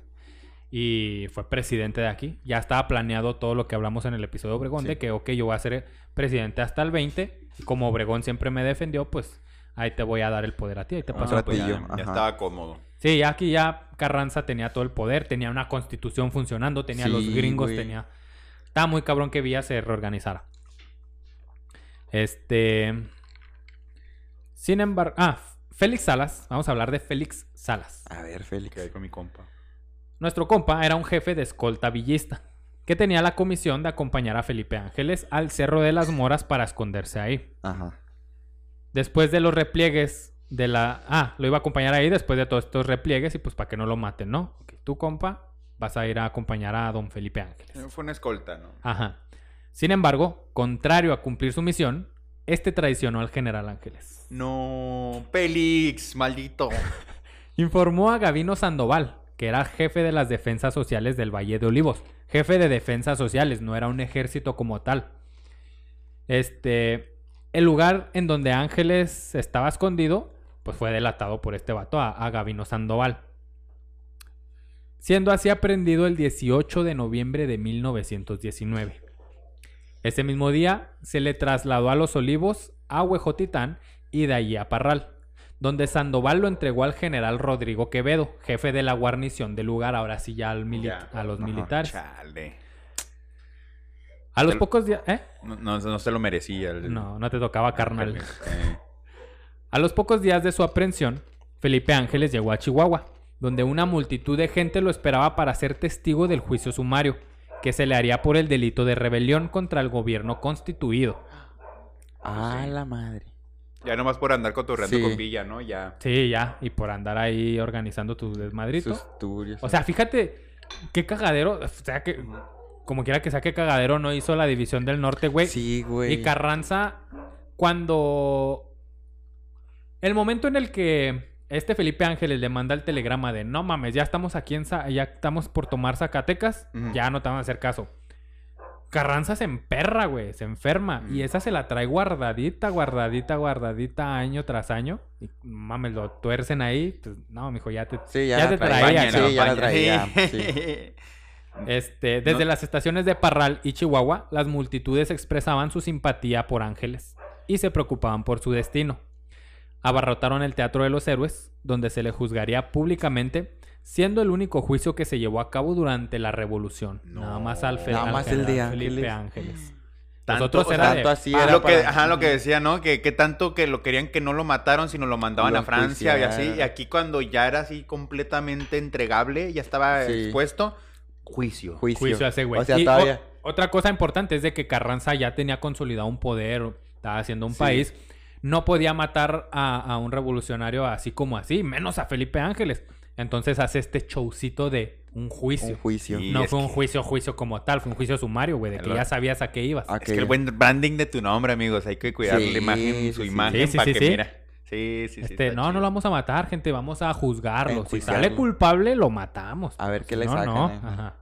Y fue presidente de aquí. Ya estaba planeado todo lo que hablamos en el episodio de Obregón,
Sí.
de que, ok, yo voy a ser presidente hasta el 20. Y como Obregón siempre me defendió, pues ahí te voy a dar el poder a ti, ahí te
Ah,
paso el
pues
poder.
ya, estaba cómodo.
Sí, ya aquí ya Carranza tenía todo el poder, tenía una constitución funcionando, tenía los gringos,
güey.
tenía... Estaba muy cabrón que Villa se reorganizara. Este... Sin embargo... Ah, Félix Salas. Vamos a hablar de Félix Salas.
A ver, Félix.
Que hay con mi compa.
Nuestro compa era un jefe de escolta villista, que tenía la comisión de acompañar a Felipe Ángeles al Cerro de las Moras para esconderse ahí.
Ajá.
Después de los repliegues de la... Ah, lo iba a acompañar ahí después de todos estos repliegues y pues para que no lo maten, ¿no? Ok, Tú, compa, vas a ir a acompañar a don Felipe Ángeles.
Eh, Fue una escolta, ¿no?
Ajá. Sin embargo, contrario a cumplir su misión, este traicionó al general Ángeles.
No, Pelix, maldito. <laughs>
Informó a Gavino Sandoval, que era jefe de las defensas sociales del Valle de Olivos. Jefe de defensas sociales, no era un ejército como tal. Este, el lugar en donde Ángeles estaba escondido, pues fue delatado por este vato, a, Gavino Sandoval. Siendo así aprendido el 18 de noviembre de 1919. Ese mismo día se le trasladó a Los Olivos, a Huejotitán y de allí a Parral, donde Sandoval lo entregó al general Rodrigo Quevedo, jefe de la guarnición del lugar, ahora sí ya al mili-
Ya.
a los militares.
Chale.
A los pocos días... ¿Eh?
No, no, no se lo merecía. el-
No, no te tocaba carnal. <laughs>
Eh,
A los pocos días de su aprehensión, Felipe Ángeles llegó a Chihuahua, donde una multitud de gente lo esperaba para ser testigo del juicio sumario, que se le haría por el delito de rebelión contra el gobierno constituido.
Ah, la madre.
Ya nomás por andar cotorreando
Sí.
con Villa, ¿no? Ya.
Sí, ya, y por andar ahí organizando tus desmadritos. O sea, fíjate qué cagadero, o sea, que como quiera que sea que cagadero no hizo la división del norte, güey.
sí, güey.
Y Carranza, cuando. El momento en el que este Felipe Ángeles le manda el telegrama de no mames, ya estamos aquí en ya estamos por tomar Zacatecas, ya no te van a hacer caso. Carranza se emperra, güey, se enferma. Y esa se la trae guardadita, guardadita, guardadita, año tras año. Y mames, lo tuercen ahí. Pues no, mijo, ya te.
Sí, ya,
ya
la
te
traía.
traía,
Sí, ya la traía. sí. <laughs>
Este, desde
No-
las estaciones de Parral y Chihuahua, las multitudes expresaban su simpatía por Ángeles y se preocupaban por su destino. Abarrotaron el Teatro de los Héroes, donde se le juzgaría públicamente, siendo el único juicio que se llevó a cabo durante la Revolución.
No.
Nada más al, fe-
Nada
al
más el de
Felipe
Ángeles.
Tanto-
era de-
así
Ah,
era
lo que,
para-
ajá, lo que decía, ¿no? Que, que tanto que lo querían que no lo mataron, sino lo mandaban
Lo
a Francia y así. Y aquí cuando ya era así completamente entregable, ya estaba
Sí.
expuesto, juicio.
Juicio.
Juicio a ese güey.
O sea,
Y
todavía.
o- otra cosa importante es de que Carranza ya tenía consolidado un poder, estaba haciendo un
Sí.
país. No podía matar a, a un revolucionario así como así, menos a Felipe Ángeles. Entonces hace este showcito de un juicio.
Un juicio.
Sí.
no fue un
que-
juicio, juicio como tal, fue un juicio sumario, güey, de que
Lo-
ya sabías a qué ibas.
Ah,
Es que el buen branding de tu nombre, amigos, hay que cuidar
Sí,
la imagen,
sí,
su
sí.
imagen
Sí, sí,
para
sí,
que
sí.
mira. Sí, sí, sí.
este,
está
no, no lo vamos a matar, gente, vamos a juzgarlo. Si sale culpable, lo matamos.
A ver qué
Si
le
no,
sacan,
no.
eh.
Ajá.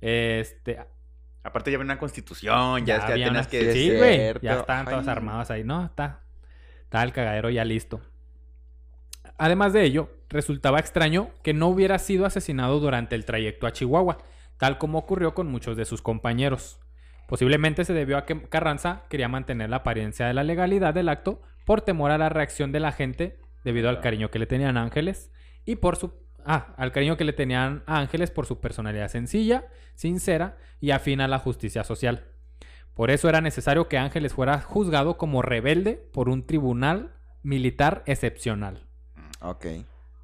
Este,
Aparte ya había una constitución, ya, es que
había
tenías
una-
que...
Sí, güey. Ya estaban todos armados ahí. No, está. Está el cagadero ya listo. Además de ello, resultaba extraño que no hubiera sido asesinado durante el trayecto a Chihuahua, tal como ocurrió con muchos de sus compañeros. Posiblemente se debió a que Carranza quería mantener la apariencia de la legalidad del acto por temor a la reacción de la gente debido al cariño que le tenían a Ángeles y por su ah, al cariño que le tenían a Ángeles por su personalidad sencilla, sincera y afín a la justicia social. Por eso era necesario que Ángeles fuera juzgado como rebelde por un tribunal militar excepcional.
Ok.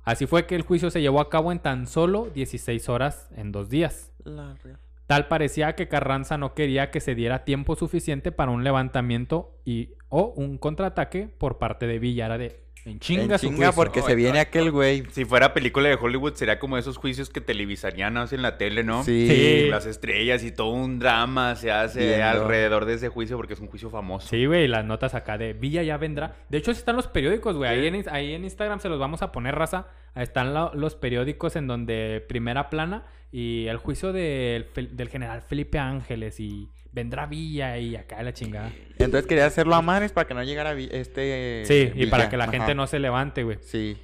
Así fue que el juicio se llevó a cabo en tan solo 16 horas en dos días.
La
Tal parecía que Carranza no quería que se diera tiempo suficiente para un levantamiento y o un contraataque por parte de Villa. Era de en chinga,
En porque se viene aquel güey.
Si fuera película de Hollywood sería como esos juicios que televisarían ¿no? en la tele, ¿no?
Sí.
Sí.
Las estrellas y todo un drama se hace
Viendo.
alrededor de ese juicio porque es un juicio famoso.
Sí, güey, las notas acá de Villa ya vendrá. De hecho, están los periódicos, güey. Ahí, en, ahí en Instagram se los vamos a poner raza. Ahí están los periódicos en donde primera plana y el juicio del, general Felipe Ángeles y vendrá Villa y acá la chingada.
Entonces quería hacerlo a madres para que no llegara este.
Sí, y para que la
Ajá.
gente no se levante, güey.
Sí.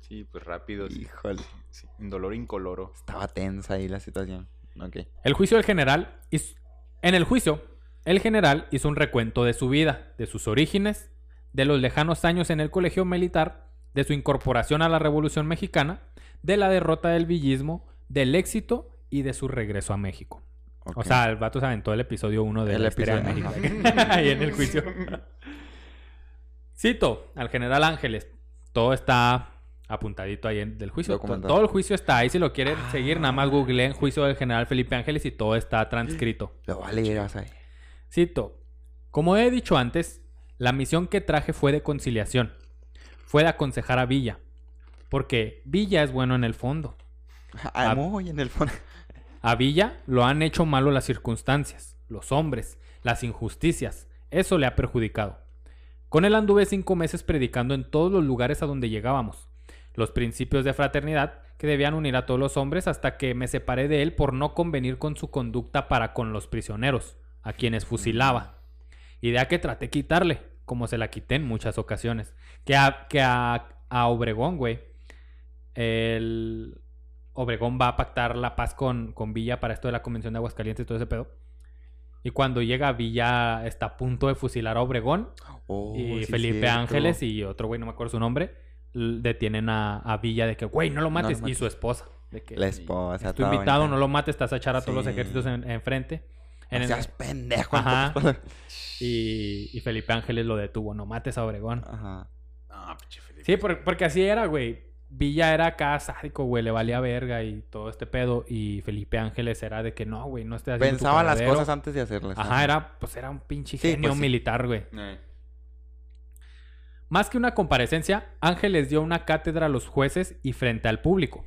Sí, pues rápido.
Híjole.
Sí, Indoloro incoloro.
Estaba tensa ahí la situación. Ok.
El juicio del general. hiz- En el juicio, el general hizo un recuento de su vida, de sus orígenes, de los lejanos años en el colegio militar, de su incorporación a la Revolución Mexicana, de la derrota del villismo, del éxito y de su regreso a México. O sea, el vato se aventó el episodio 1 de
El
la historia de
episodio,
México. <laughs> Ahí en el juicio. Cito al general Ángeles. Todo está apuntadito ahí en, del juicio. Todo el juicio está ahí. Si lo quieren
Ah.
seguir, nada más googleen juicio del general Felipe Ángeles y todo está transcrito.
Lo va a leer, vas a ver.
Cito. Como he dicho antes, la misión que traje fue de conciliación. Fue de aconsejar a Villa. Porque Villa es bueno en el fondo.
Ah, muy en el fondo.
A Villa lo han hecho malo las circunstancias, los hombres, las injusticias. Eso le ha perjudicado. Con él anduve cinco meses predicando en todos los lugares a donde llegábamos. Los principios de fraternidad que debían unir a todos los hombres hasta que me separé de él por no convenir con su conducta para con los prisioneros, a quienes fusilaba. Idea que traté quitarle, como se la quité en muchas ocasiones. Que a, que a, a Obregón, güey, el Obregón va a pactar la paz con, con Villa para esto de la Convención de Aguascalientes y todo ese pedo. Y cuando llega Villa está a punto de fusilar a Obregón
Oh,
y
sí,
Felipe
cierto.
Ángeles y otro güey, no me acuerdo su nombre, detienen a, a Villa de que, güey, no lo
lo
mates. y
mates.
su esposa. De que,
La esposa.
"Es tu invitado,
bonita.
no lo mates, estás a echar a todos los ejércitos en- enfrente. En
No
el-
seas pendejo. en
Ajá. y, y Felipe Ángeles lo detuvo, no mates a Obregón.
Ajá.
No, pinche Felipe.
Sí, por- porque así era, güey. Villa era acá sádico, güey, le valía verga y todo este pedo. Y Felipe Ángeles era de que no, güey, no estés haciendo tu
Pensaba las
cagadero".
cosas antes de hacerlas.
Ajá, era, pues era un pinche
Sí,
genio
pues
militar, güey.
Eh.
Más que una comparecencia, Ángeles dio una cátedra a los jueces y frente al público.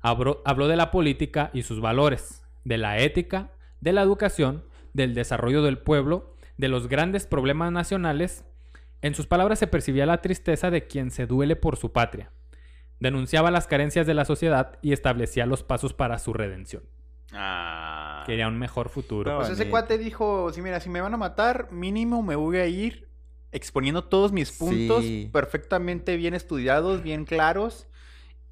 Habló, habló de la política y sus valores, de la ética, de la educación, del desarrollo del pueblo, de los grandes problemas nacionales. En sus palabras se percibía la tristeza de quien se duele por su patria. Denunciaba las carencias de la sociedad y establecía los pasos para su redención.
Ah.
Quería un mejor futuro.
Pues ese cuate dijo, sí, mira, si me van a matar, mínimo me voy a ir exponiendo todos mis puntos
Sí.
perfectamente bien estudiados, bien claros.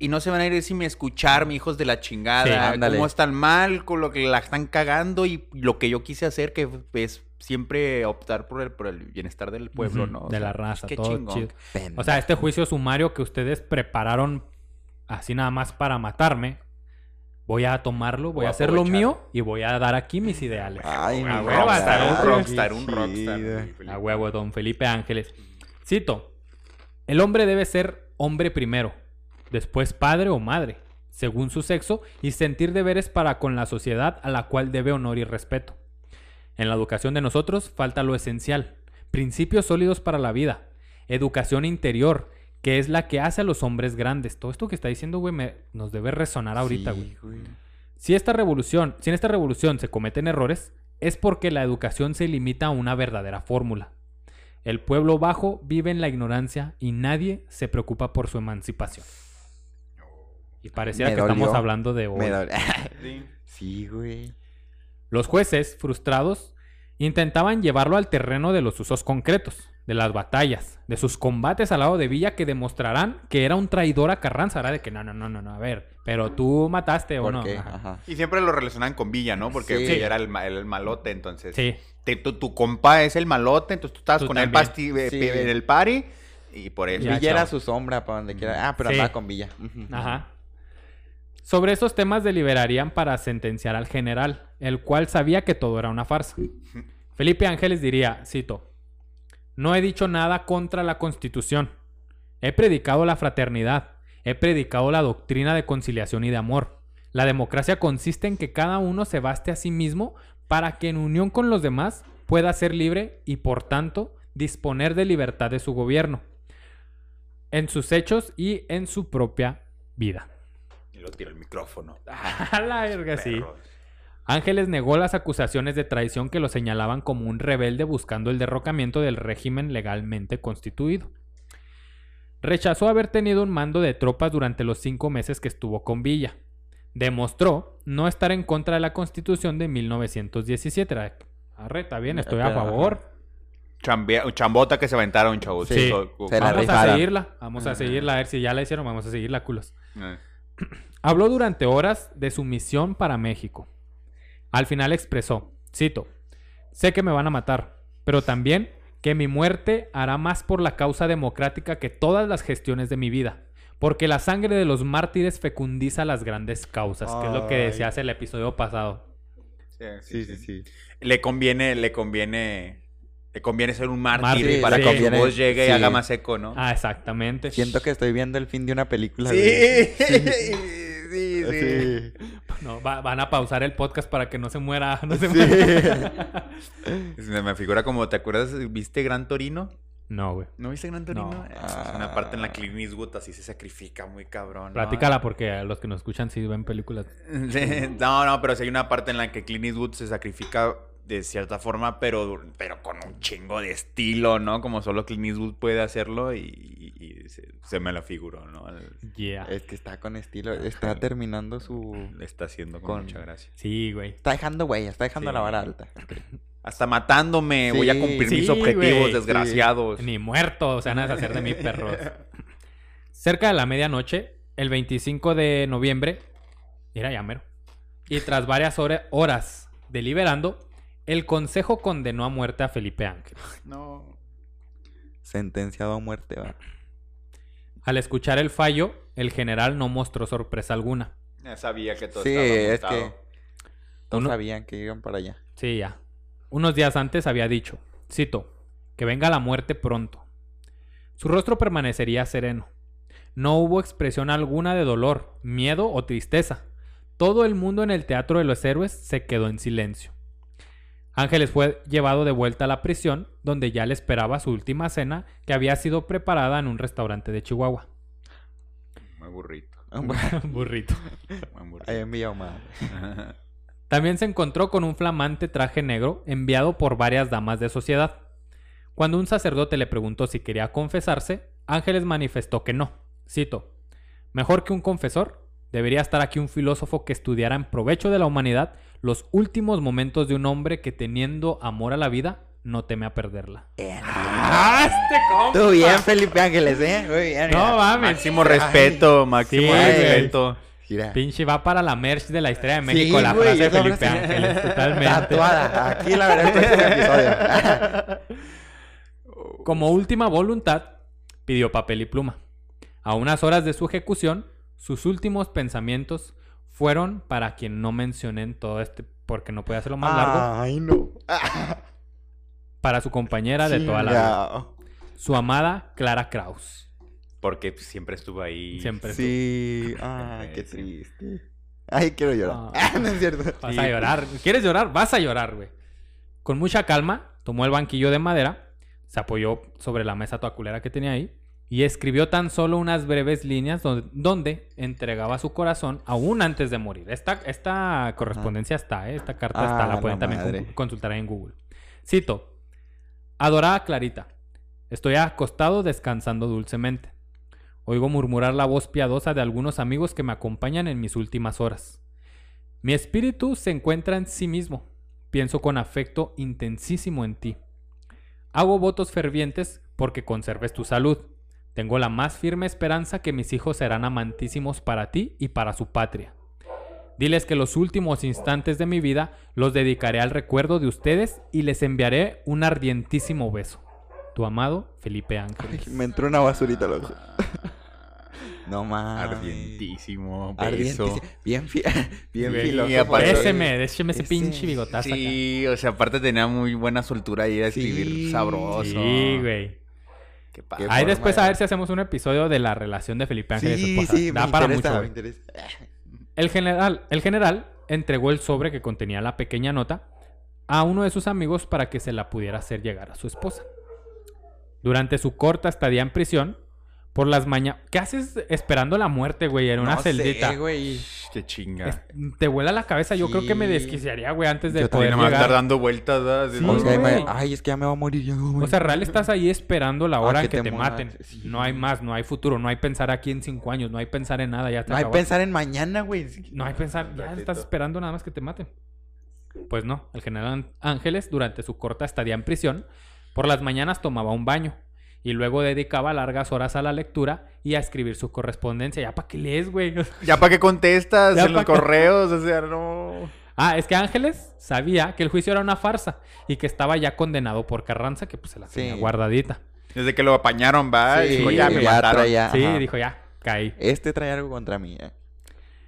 Y no se van a ir sin escucharme, hijos de la
Sí,
chingada.
ándale.
cómo están mal, con lo que la están cagando y lo que yo quise hacer, que es siempre optar por el, por el bienestar del pueblo, ¿no? O
de
sea,
la raza,
qué
todo
chingón.
chido. O sea, este juicio sumario que ustedes prepararon así nada más para matarme, voy a tomarlo, voy,
Voy
a
a
hacer lo mío y voy a dar aquí mis ideales.
Ay,
a
mi
huevo,
un rockstar, un rockstar.
A huevo, don Felipe Ángeles. Cito, el hombre debe ser hombre primero, después padre o madre, según su sexo, y sentir deberes para con la sociedad a la cual debe honor y respeto. En la educación de nosotros falta lo esencial, principios sólidos para la vida, educación interior, que es la que hace a los hombres grandes. Todo esto que está diciendo, güey, me- nos debe resonar ahorita,
Sí,
güey. Si esta revolución, si en esta revolución se cometen errores, es porque la educación se limita a una verdadera fórmula. El pueblo bajo vive en la ignorancia y nadie se preocupa por su emancipación. Y pareciera
Me
que estamos hablando de hoy.
Me. <laughs>
Sí,
güey.
Los jueces, frustrados, intentaban llevarlo al terreno de los usos concretos, de las batallas, de sus combates al lado de Villa que demostrarán que era un traidor a Carranza. Era de que no, no, no, no, no, a ver, pero tú mataste o
¿Por
no.
qué?
Ajá.
Ajá.
Y siempre lo relacionan con Villa, ¿no? Porque
Sí.
Villa era el, ma- el malote, entonces.
Sí.
Te- tu, tu compa es el malote, entonces tú estabas
Tú
con él
también.
pasti- eh,
Sí.
en el party y por eso.
Ya,
Villa era su sombra para donde quiera. Ah, pero
Sí.
andaba con Villa.
Ajá. Sobre esos temas deliberarían para sentenciar al general, el cual sabía que todo era una farsa. <laughs> Felipe Ángeles diría, cito, No he dicho nada contra la Constitución. He predicado la fraternidad. He predicado la doctrina de conciliación y de amor. La democracia consiste en que cada uno se baste a sí mismo para que en unión con los demás pueda ser libre y por tanto disponer de libertad de su gobierno, en sus hechos y en su propia vida.
Lo tiro el micrófono. <laughs>
A la verga, sí. Ángeles negó las acusaciones de traición que lo señalaban como un rebelde buscando el derrocamiento del régimen legalmente constituido. Rechazó haber tenido un mando de tropas durante los cinco meses que estuvo con Villa. Demostró no estar en contra de la constitución de 1917. Era, Arre, está bien, estoy a favor.
Chambota que se aventaron, chavos.
Sí,
Vamos a seguirla, vamos a seguirla, a ver si ya la hicieron, vamos a seguirla, culos.
Eh. <clears throat>
Habló durante horas de su misión para México. Al final expresó, cito, sé que me van a matar, pero también que mi muerte hará más por la causa democrática que todas las gestiones de mi vida, porque la sangre de los mártires fecundiza las grandes causas, que es lo que decías el episodio pasado.
Sí,
Sí, sí, sí.
Le conviene, le conviene, le conviene ser un mártir
Mártir,
para
sí.
que
Conviene,
voz llegue y haga más eco, ¿no?
Ah, exactamente.
Siento que estoy viendo el fin de una película.
sí,
de- <laughs>
sí, sí,
Sí.
No, va- van a pausar el podcast para que no se muera. <laughs> No, se
Sí.
muera.
Me figura como, ¿te acuerdas? ¿Viste Gran Torino?
no, güey.
¿No viste Gran Torino?
No.
Es una parte en la que Clint Eastwood así se sacrifica muy cabrón. ¿no?
Platícala porque los que nos escuchan sí ven películas. <laughs>
No, no, pero sí hay una parte en la que Clint Eastwood se sacrifica de cierta forma, pero, pero con un chingo de estilo, ¿no? Como solo Clint Eastwood puede hacerlo y, y- y se, se me lo figuró, ¿no?
Yeah.
Es que está con estilo. Está terminando su.
Está haciendo con,
Con-
mucha gracia.
Sí, güey.
Está dejando huella, está dejando
Sí.
la vara alta.
Hasta matándome, voy a cumplir
sí,
mis objetivos,
güey,
desgraciados.
Ni muertos, se van a deshacer de mí, perros. Cerca de la medianoche, el 25 de noviembre, era ya mero. Y tras varias hora- horas deliberando, el consejo condenó a muerte a Felipe Ángel.
No.
Sentenciado a muerte, va.
Al escuchar el fallo, el general no mostró sorpresa alguna.
Ya sabía que todo
Sí,
estaba
es que. Todos
Uno-
sabían que iban para allá.
Sí, ya. Unos días antes había dicho, cito, que venga la muerte pronto. Su rostro permanecería sereno. No hubo expresión alguna de dolor, miedo o tristeza. Todo el mundo en el Teatro de los Héroes se quedó en silencio. Ángeles fue llevado de vuelta a la prisión, donde ya le esperaba su última cena, que había sido preparada en un restaurante de Chihuahua.
Muy burrito. <laughs>
Burrito.
Muy burrito. <laughs>
También se encontró con un flamante traje negro enviado por varias damas de sociedad. Cuando un sacerdote le preguntó si quería confesarse, Ángeles manifestó que no. Cito, mejor que un confesor, debería estar aquí un filósofo que estudiara en provecho de la humanidad los últimos momentos de un hombre que teniendo amor a la vida, no teme a perderla. ¡Ah, este compa!
Tú bien, Felipe Ángeles, ¿eh? Muy bien.
No mames.
Máximo respeto, máximo
Sí,
respeto.
Mira.
Pinche va para la merch de la historia de
Sí,
México, la
güey,
frase de Felipe
frase-
Ángeles, totalmente.
Tatuada. Aquí la veré el próximo episodio. <laughs>
Como última voluntad, pidió papel y pluma. A unas horas de su ejecución, sus últimos pensamientos fueron para quien no mencioné en todo este, porque no puede hacerlo más largo,
Ay, no.
para su compañera de toda la vida, su amada Clara Kraus.
Porque pues, siempre estuvo ahí.
Siempre
Sí. Ay, <laughs> qué
Sí.
triste. Ay, quiero llorar.
Ah. <laughs>
no es cierto.
Vas
Sí,
a llorar. ¿Quieres llorar? Vas a llorar, güey. Con mucha calma, tomó el banquillo de madera, se apoyó sobre la mesa toda culera que tenía ahí y escribió tan solo unas breves líneas donde, donde entregaba su corazón aún antes de morir. Esta, esta correspondencia está, ¿eh? esta carta está,
Ah,
la pueden también consultar en Google. Cito, Adorada Clarita, estoy acostado descansando dulcemente. Oigo murmurar la voz piadosa de algunos amigos que me acompañan en mis últimas horas. Mi espíritu se encuentra en sí mismo, pienso con afecto intensísimo en ti. Hago votos fervientes porque conserves tu salud. Tengo la más firme esperanza que mis hijos serán amantísimos para ti y para su patria. Diles que los últimos instantes de mi vida los dedicaré al recuerdo de ustedes y les enviaré un ardientísimo beso. Tu amado Felipe Ángeles. <laughs>
Me entró una basurita al ojo. <laughs> No mames.
Ardientísimo. Beso.
Ardientísimo. Bien, fi- <laughs> bien
Sí,
filósofo.
Déseme, décheme ese
Ese-
pinche bigotazo
Sí, o sea, aparte tenía muy buena soltura ahí
Sí.
escribir
acá.
sabroso.
Sí, güey.
Qué
Qué
padre.
Ahí después
de-
a ver si hacemos un episodio de la relación de Felipe Ángeles y su
Sí,
esposa.
sí,
da
me
para
interesa,
mucho.
me
güey.
interesa.
El general, el general entregó el sobre que contenía la pequeña nota a uno de sus amigos para que se la pudiera hacer llegar a su esposa. Durante su corta estadía en prisión, por las mañanas... ¿Qué haces esperando la muerte, güey? En una
No
celdita.
sé, güey.
Qué chinga.
Es- te vuela la cabeza. Yo creo que me desquiciaría, güey, antes de
Yo
poder llegar.
estar dando vueltas, ¿verdad?
Sí,
O sea,
güey.
me- ay, es que ya me va a morir. Ya.
O sea, real estás ahí esperando la
Ah,
hora
que
en que
te
te, maten.
sí.
No hay más, no hay futuro, no hay pensar aquí en cinco años, no hay pensar en nada, ya te
No hay pensar en mañana, güey.
No hay pensar, ya estás esperando nada más que te maten. Pues no, el general Ángeles, durante su corta estadía en prisión, por las mañanas tomaba un baño y luego dedicaba largas horas a la lectura y a escribir su correspondencia. ¿Ya para qué lees, güey? <laughs>
¿Ya para qué contestas
Ya
en los correos? O sea, no...
ah, es que Ángeles sabía que el juicio era una farsa y que estaba ya condenado por Carranza, que pues se la tenía
Sí.
guardadita.
Desde que lo apañaron, va.
Sí,
dijo, ya me
ya
mataron.
traía-
Sí,
ajá.
dijo ya, caí.
Este trae algo contra mí. eh.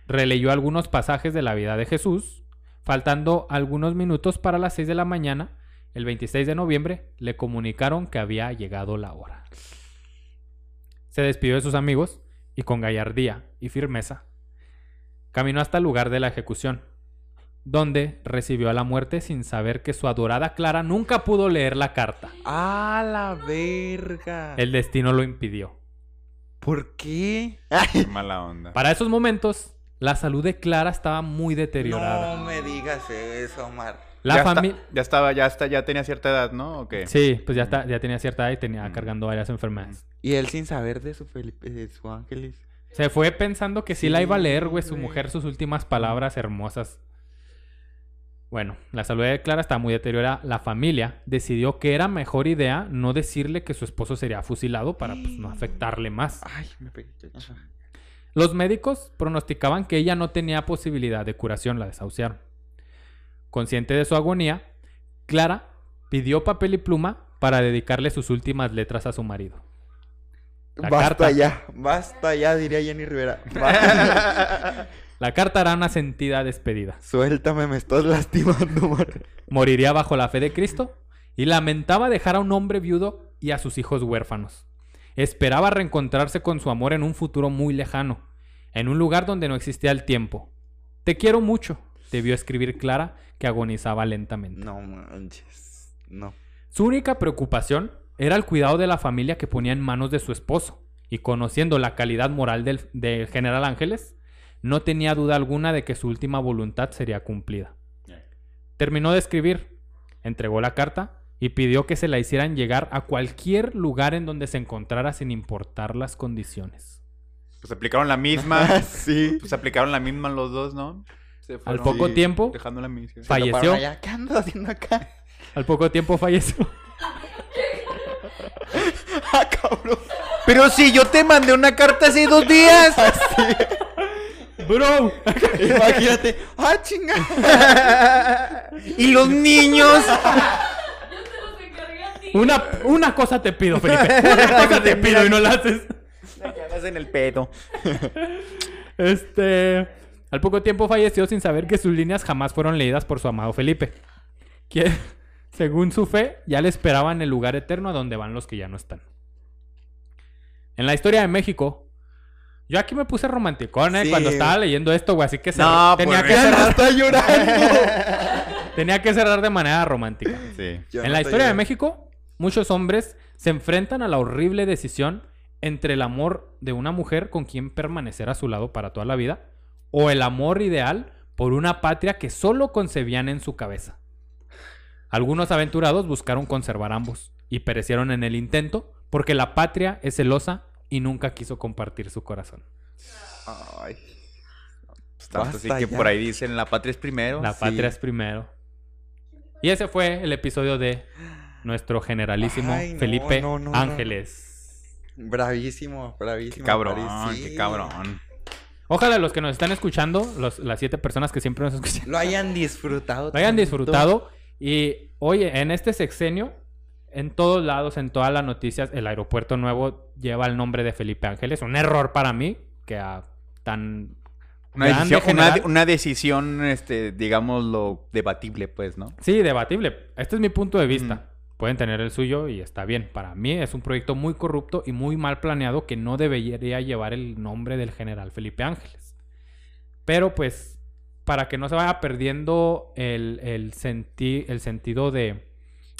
releyó algunos pasajes de la vida de Jesús. Faltando algunos minutos para las 6 de la mañana, el 26 de noviembre, le comunicaron que había llegado la hora. Se despidió de sus amigos y con gallardía y firmeza caminó hasta el lugar de la ejecución, donde recibió a la muerte sin saber que su adorada Clara nunca pudo leer la carta.
¡A la verga!
El destino lo impidió.
¿Por qué?
Qué mala onda.
Para esos momentos, la salud de Clara estaba muy deteriorada.
No me digas eso, Omar.
La
ya,
familia...
ya estaba, ya está, ya tenía cierta edad, ¿no? ¿O qué?
Sí, pues ya, está, ya tenía cierta edad y tenía
Mm.
cargando varias enfermedades.
Y él sin saber de su Felipe, de su Ángeles.
Se fue pensando que sí, la iba a leer, güey, su mujer, sus últimas palabras hermosas. Bueno, la salud de Clara está muy deteriorada. La familia decidió que era mejor idea no decirle que su esposo sería fusilado para pues, no afectarle más.
Ay, me pegué.
Los médicos pronosticaban que ella no tenía posibilidad de curación, la desahuciaron. Consciente de su agonía, Clara pidió papel y pluma para dedicarle sus últimas letras a su marido. La
basta
carta.
ya, basta ya, diría Jenny Rivera. <laughs> Basta.
La carta era una sentida despedida.
Suéltame, me estás lastimando, Omar.
Moriría bajo la fe de Cristo y lamentaba dejar a un hombre viudo y a sus hijos huérfanos. Esperaba reencontrarse con su amor en un futuro muy lejano, en un lugar donde no existía el tiempo. Te quiero mucho, debió escribir Clara, que agonizaba lentamente.
No manches. No.
Su única preocupación era el cuidado de la familia que ponía en manos de su esposo, y conociendo la calidad moral del, del general Ángeles, no tenía duda alguna de que su última voluntad sería cumplida. Terminó de escribir, entregó la carta y pidió que se la hicieran llegar a cualquier lugar en donde se encontrara sin importar las condiciones.
Pues aplicaron la misma. <laughs>
sí.
Pues aplicaron la misma los dos, ¿no? Se
Al poco
Sí.
tiempo,
Dejando la misión.
Falleció.
allá. ¿Qué andas haciendo acá?
al poco tiempo falleció. <laughs>
ah, cabrón.
Pero si yo te mandé una carta hace dos días. <laughs>
Bro,
Imagínate. Ah, chinga.
y los niños.
Yo te los encargué a ti.
una, una cosa te pido, Felipe. Una cosa te pido y no la haces.
La cagas en el pedo.
Este. Al poco tiempo falleció sin saber que sus líneas jamás fueron leídas por su amado Felipe. Que, según su fe, ya le esperaba en el lugar eterno a donde van los que ya no están. En la historia de México, yo aquí me puse romanticón, ¿eh?
Sí.
Cuando estaba leyendo esto, güey. Así que
No,
tenía,
pues,
que
Ya no
cerrar,
está llorando. <laughs>
tenía que cerrar de manera romántica.
Sí.
En
no
la historia de. México, muchos hombres se enfrentan a la horrible decisión entre el amor de una mujer con quien permanecer a su lado para toda la vida o el amor ideal por una patria que solo concebían en su cabeza. Algunos aventurados buscaron conservar ambos y perecieron en el intento porque la patria es celosa y nunca quiso compartir su corazón.
Ay.
Tanto así que
ya.
por ahí dicen la patria es primero.
La
sí.
patria es primero. Y ese fue el episodio de nuestro generalísimo
Ay, no,
Felipe
no, no, no.
Ángeles.
Bravísimo, bravísimo.
Cabrón,
París,
qué cabrón.
Ojalá los que nos están escuchando, los- las siete personas que siempre nos escuchan,
Lo hayan disfrutado.
lo hayan
tanto.
disfrutado. Y oye, en este sexenio, en todos lados, en todas las noticias, el aeropuerto nuevo lleva el nombre de Felipe Ángeles. Un error para mí, que a tan
Una decisión, una,
general-
una decisión, este, digámoslo, debatible, pues, ¿no?
Sí, debatible. Este es mi punto de vista. Pueden tener el suyo y está bien. Para mí es un proyecto muy corrupto y muy mal planeado que no debería llevar el nombre del general Felipe Ángeles. Pero pues, para que no se vaya perdiendo el, el, senti- el sentido de,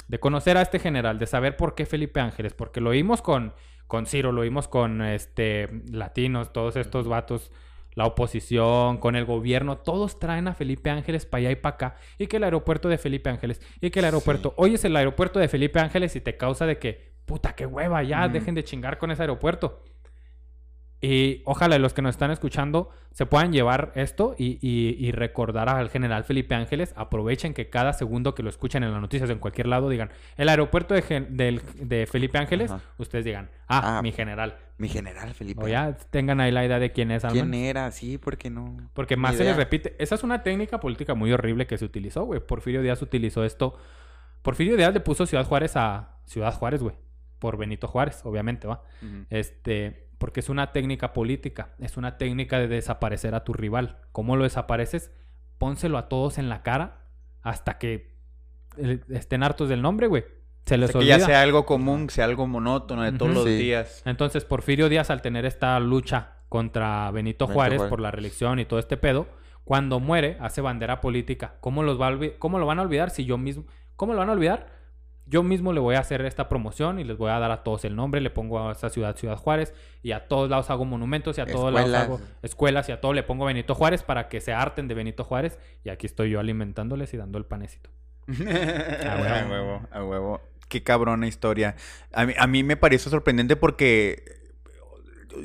de conocer a este general, de saber por qué Felipe Ángeles, porque lo vimos con, con Ciro, lo vimos con este latinos, todos estos vatos la oposición, con el gobierno, todos traen a Felipe Ángeles para allá y para acá. Y que el aeropuerto de Felipe Ángeles, y que el aeropuerto, hoy es el aeropuerto de Felipe Ángeles y te causa de que, puta, qué hueva, ya, dejen de chingar con ese aeropuerto. Y ojalá los que nos están escuchando se puedan llevar esto y, y- y recordar al general Felipe Ángeles. Aprovechen que cada segundo que lo escuchen en las noticias en cualquier lado digan el aeropuerto de, del- de Felipe Ángeles.
Ajá.
Ustedes digan, ah,
Ah,
mi general.
Mi general Felipe.
O ya tengan ahí la idea de quién es.
¿Quién
menos.
era? Sí, porque no.
Porque más se les repite. Esa es una técnica política muy horrible que se utilizó, güey. Porfirio Díaz utilizó esto. Porfirio Díaz le puso Ciudad Juárez a Ciudad Juárez, güey. Por Benito Juárez, obviamente, ¿va? Este, porque es una técnica política. Es una técnica de desaparecer a tu rival. ¿Cómo lo desapareces? Pónselo a todos en la cara hasta que eh, estén hartos del nombre, güey. Se les
O sea, que ya
olvida.
sea algo común, sea algo monótono de todos los
Sí.
días.
Entonces, Porfirio Díaz, al tener esta lucha contra Benito,
Benito
Juárez,
Juárez.
por la reelección y todo este pedo, cuando muere, hace bandera política. ¿Cómo, los va a ¿Cómo lo van a olvidar si yo mismo... ¿Cómo lo van a olvidar? Yo mismo le voy a hacer esta promoción y les voy a dar a todos el nombre, le pongo a esa ciudad Ciudad Juárez y a todos lados hago monumentos y a todos lados hago escuelas y a todo le pongo Benito Juárez para que se harten de Benito Juárez y aquí estoy yo alimentándoles y dando el panecito. <laughs>
a
huevo.
a huevo, a huevo. Qué cabrona historia. A mí, a mí me pareció sorprendente porque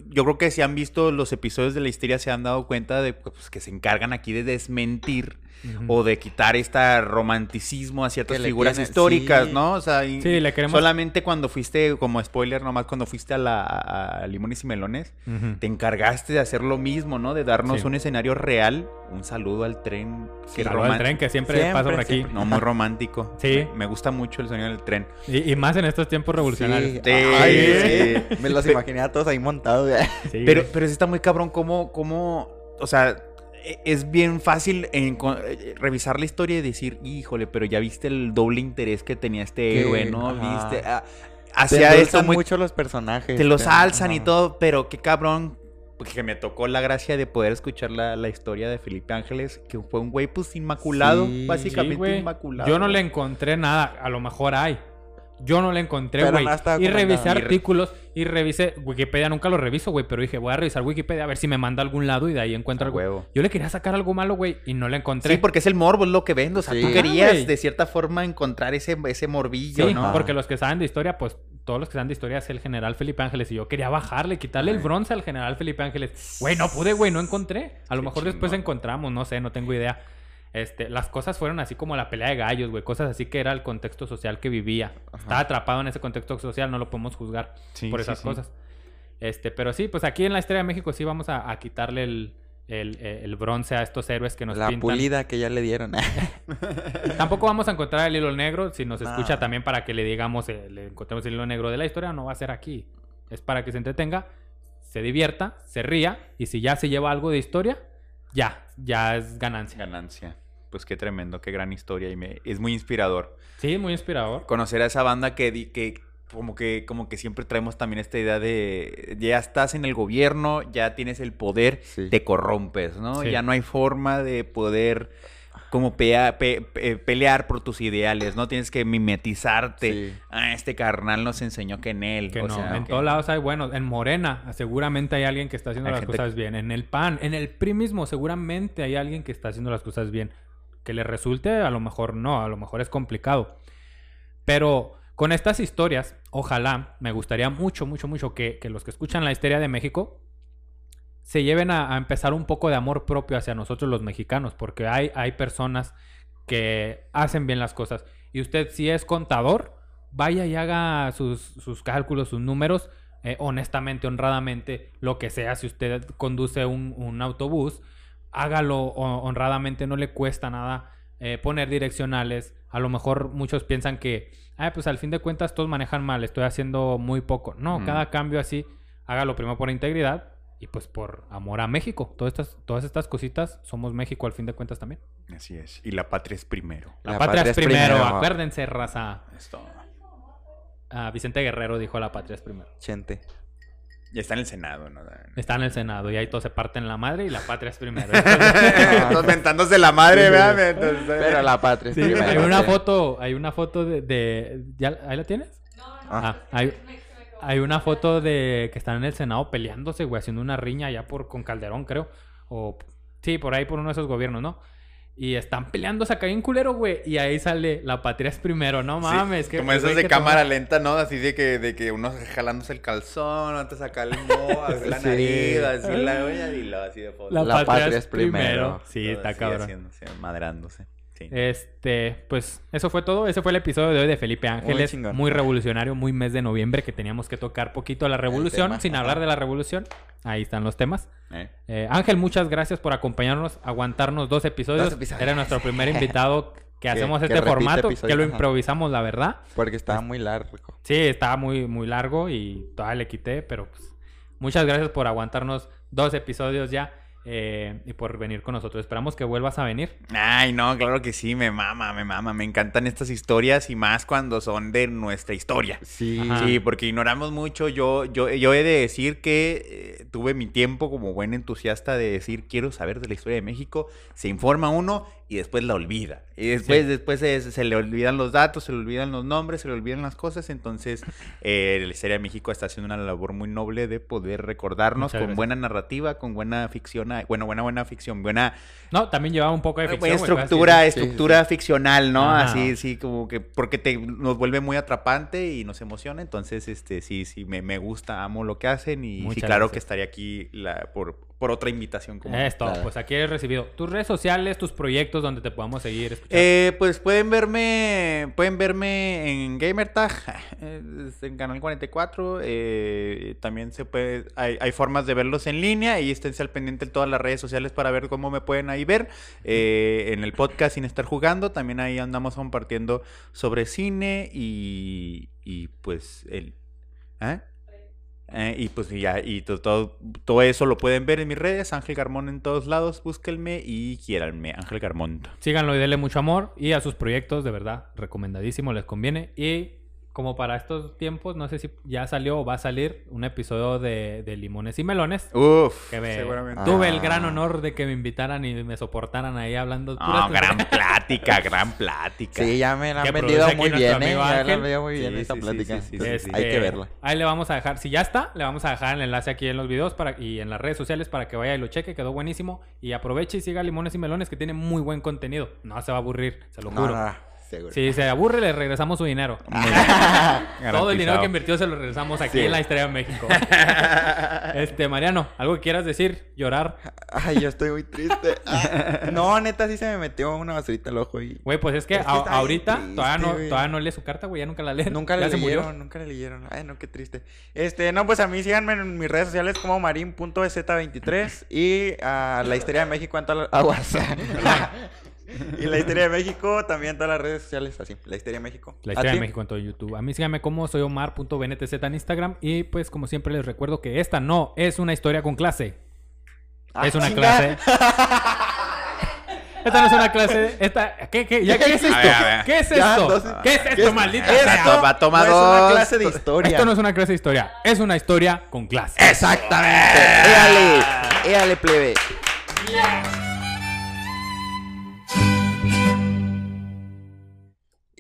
yo creo que si han visto los episodios de la histeria se han dado cuenta de pues, que se encargan aquí de desmentir O de quitar este romanticismo a ciertas figuras
tiene-
históricas,
sí.
¿no? O sea,
Sí, le queremos-
solamente cuando fuiste, como spoiler nomás, cuando fuiste a la a Limones y Melones, te encargaste de hacer lo mismo, ¿no? De darnos
Sí.
un escenario real. Un saludo al tren. que
Saludo al tren que siempre,
Siempre,
pasa por aquí.
siempre.
No, muy romántico. <laughs>
Sí.
Me, gusta mucho el sonido del tren.
Y, y más en estos tiempos revolucionarios.
Sí.
Sí,
Ay,
sí.
Me los imaginé a todos ahí montados.
Pero, pero sí está muy cabrón cómo, cómo, o sea, es bien fácil eh, revisar la historia y decir, híjole, pero ya viste el doble interés que tenía este
Que-
héroe, ¿no?
ajá.
Viste, ah,
Te
hacia esto muy,
mucho los personajes.
te los
pero-
alzan y todo, pero qué cabrón, porque me tocó la gracia de poder escuchar la, la historia de Felipe Ángeles, que fue un güey pues inmaculado,
Sí.
básicamente
Sí,
inmaculado.
Yo no le encontré nada. A lo mejor hay. Yo no le encontré, güey.
no
y revisé artículos y revisé Wikipedia. Nunca lo reviso, güey. Pero dije, voy a revisar Wikipedia a ver si me manda a algún lado y de ahí encuentro
A
algo.
huevo.
Yo le quería sacar algo malo, güey. Y no le encontré.
Sí, porque es el morbo, es lo que vendo. O sea,
Sí.
tú querías de cierta forma encontrar ese, ese morbillo,
Sí, porque los que saben de historia, pues todos los que saben de historia es el general Felipe Ángeles. Y yo quería bajarle, quitarle el bronce al general Felipe Ángeles. Güey, no pude, güey, no encontré. A lo
Qué
mejor después encontramos, no sé, no tengo idea. Este, las cosas fueron así como la pelea de gallos, güey. Cosas así que era el contexto social que vivía.
Ajá.
Estaba atrapado en ese contexto social, no lo podemos juzgar
Sí,
por esas
sí.
cosas. Este, pero sí, pues aquí en la historia de México sí vamos a, a quitarle el, el- el bronce a estos héroes que nos
La
pintan.
pulida que ya le dieron. <laughs> <laughs>
Tampoco vamos a encontrar el hilo negro. Si nos
No.
escucha también para que le digamos, eh, le encontremos el hilo negro de la historia, no va a ser aquí. Es para que se entretenga, se divierta, se ría y si ya se lleva algo de historia, ya, ya es ganancia.
Ganancia. Pues qué tremendo, qué gran historia y me, es muy inspirador.
Sí, muy inspirador.
Conocer a esa banda que, di- que como que como que siempre traemos también esta idea de ya estás en el gobierno, ya tienes el poder,
Sí.
te corrompes, ¿no?
Sí.
Ya no hay forma de poder como pea- pe- pe- pelear por tus ideales, ¿no? Tienes que mimetizarte.
Sí.
Ah, este carnal nos enseñó que en él.
Que
o
no,
sea,
en
que-
todos lados hay buenos. En Morena, seguramente hay alguien que está haciendo
Hay
las
gente
cosas bien. En el PAN, en el PRI mismo, seguramente hay alguien que está haciendo las cosas bien. Que le resulte, a lo mejor no, a lo mejor es complicado. Pero con estas historias, ojalá, me gustaría mucho, mucho, mucho que, que los que escuchan la historia de México se lleven a, a empezar un poco de amor propio hacia nosotros los mexicanos, porque hay, hay personas que hacen bien las cosas. Y usted, si es contador, vaya y haga sus, sus cálculos, sus números, eh, honestamente, honradamente, lo que sea. Si usted conduce un, un autobús, hágalo ho- honradamente, no le cuesta nada eh, poner direccionales. A lo mejor muchos piensan que, ah, pues al fin de cuentas todos manejan mal, estoy haciendo muy poco. No,
Mm.
cada cambio así, hágalo primero por integridad y pues por amor a México. Todas estas, todas estas cositas, somos México al fin de cuentas también.
Así es. Y la patria es primero.
La, patria, es primero, acuérdense, raza.
Esto.
Ah, Vicente Guerrero dijo la patria es primero.
Chente.
Ya está en el Senado, ¿no?
Está en el Senado y ahí todos se parten la madre y la patria es primero. <laughs>
Todos mentándose la madre, ¿verdad? Entonces,
Pero la patria es
Sí,
primero.
hay una foto, hay una foto de, de- ¿ya, ¿ahí la tienes?
No, no,
Ah,
no,
hay- Hay una foto de que están en el Senado peleándose, güey, haciendo una riña ya por con Calderón, creo. O sí, por ahí por uno de esos gobiernos, ¿no? Y están peleándose acá bien culero, güey. Y ahí sale la patria es primero, no mames.
Sí,
que,
como esas de
que
cámara
toma-
lenta, ¿no? Así de que, de que uno jalándose el calzón, antes sacar el mo, <laughs> así la nariz, así la olla y lo así de foto.
La,
La
patria,
patria
es
es primero.
primero. Sí,
Todo
está
así
cabrón.
haciéndose, madrándose. Sí.
Este, pues eso fue todo. Ese fue el episodio de hoy de Felipe Ángeles.
chingón.
Muy revolucionario, muy mes de noviembre que teníamos que tocar poquito la revolución. Sin hablar de la revolución. Ahí están los temas.
¿Eh?
Eh, Ángel, muchas gracias por acompañarnos, aguantarnos dos episodios.
Dos episodios.
Era nuestro primer invitado <laughs> que hacemos
que
este formato, que lo
ajá.
improvisamos, la verdad.
Porque estaba muy largo.
Sí, estaba muy, muy largo y todavía le quité, pero pues, muchas gracias por aguantarnos dos episodios ya eh, y por venir con nosotros. Esperamos que vuelvas a venir.
Ay, no, claro que sí, me mama, me mama. Me encantan estas historias y más cuando son de nuestra historia.
Sí.
Ajá.
Sí, porque ignoramos mucho. Yo, yo, yo he de decir que eh, tuve mi tiempo como buen entusiasta de decir quiero saber de la historia de México. Se informa uno y después la olvida. Y después,
Sí.
después se, se le olvidan los datos, se le olvidan los nombres, se le olvidan las cosas. Entonces, <laughs> eh, la historia de México está haciendo una labor muy noble de poder recordarnos
Muchas
con
gracias.
buena narrativa, con buena ficción, ah, bueno, buena, buena ficción, buena
No, también llevaba un poco de ficción.
buena
güey,
estructura,
sí,
estructura ficcional, ¿no? Así, sí, como que porque te nos vuelve muy atrapante y nos emociona. Entonces, este, sí, sí, me, me gusta, amo lo que hacen y sí, claro
gracias.
que estaría aquí la, por, por otra invitación. Como
Esto,
Claro.
pues aquí eres recibido. Tus redes sociales, tus proyectos donde te podamos seguir.
Eh, pues pueden verme, pueden verme en Gamertag, <laughs> en Canal 44. eh, también se puede, hay, hay formas de verlos en línea y esténse al pendiente en todas las redes sociales para ver cómo me pueden ahí ver. Eh, en el podcast sin estar jugando, también ahí andamos compartiendo sobre cine y, y pues el... ¿eh? Eh, y pues ya, y to- todo, todo eso lo pueden ver en mis redes, Ángel Garmón en todos lados, búsquenme y quiéranme, Ángel Garmón.
Síganlo y denle mucho amor. Y a sus proyectos, de verdad, recomendadísimo, les conviene. Y como para estos tiempos, no sé si ya salió o va a salir un episodio de, de Limones y Melones.
Uf,
Que me-
seguramente.
Tuve
Ah.
el gran honor de que me invitaran y me soportaran ahí hablando.
No,
puras
gran plática, gran plática.
Sí, ya me la han vendido
produce aquí
muy bien, ¿eh? Ya la
Ángel.
han vendido muy bien
Sí,
esa
sí,
plática.
sí, sí,
Entonces,
sí, sí.
Hay que
Este,
verla.
Ahí le vamos a dejar, si ya está, le vamos a dejar el enlace aquí en los videos para, y en las redes sociales para que vaya y lo cheque, quedó buenísimo. Y aproveche y siga Limones y Melones que tiene muy buen contenido. No se va a aburrir, se lo
No,
juro.
no, no, seguro.
Si se aburre, le regresamos su dinero. <laughs> Todo el dinero que invirtió se lo regresamos aquí
Sí.
en la historia de México. <laughs> este, Mariano, ¿algo que quieras decir? Llorar.
Ay, yo estoy muy triste. <laughs> Ah, no, neta, sí se me metió una basurita al ojo y...
Güey, pues es que,
Es que
a-
está bien
ahorita
triste,
todavía, no,
güey.
todavía no lee su carta, güey. Ya nunca la lee.
Nunca
murió.
leyeron, nunca le leyeron. Ay, no, qué triste. Este, no, pues a mí síganme en mis redes sociales como marin.ez23 y a la historia de México en todas las... Aguas. Y la historia de México también todas las redes sociales, así. La historia de México.
La
¿A
historia de? México en todo YouTube. A mí síganme como soy Omar.bntz en Instagram. Y pues, como siempre, les recuerdo que esta no es una historia con clase.
Ah,
es una
chinga.
clase. Esta no es una clase. Esta, ¿qué, qué, ya, ¿qué es esto?
A ver, a ver.
¿Qué es
Ya,
esto?
entonces,
¿Qué es
¿qué
esto, sea?
Toma, toma
no es una
dos.
clase de historia.
Esto no es una clase de historia. Es una historia con clase.
Exactamente. Éale, éale, plebe.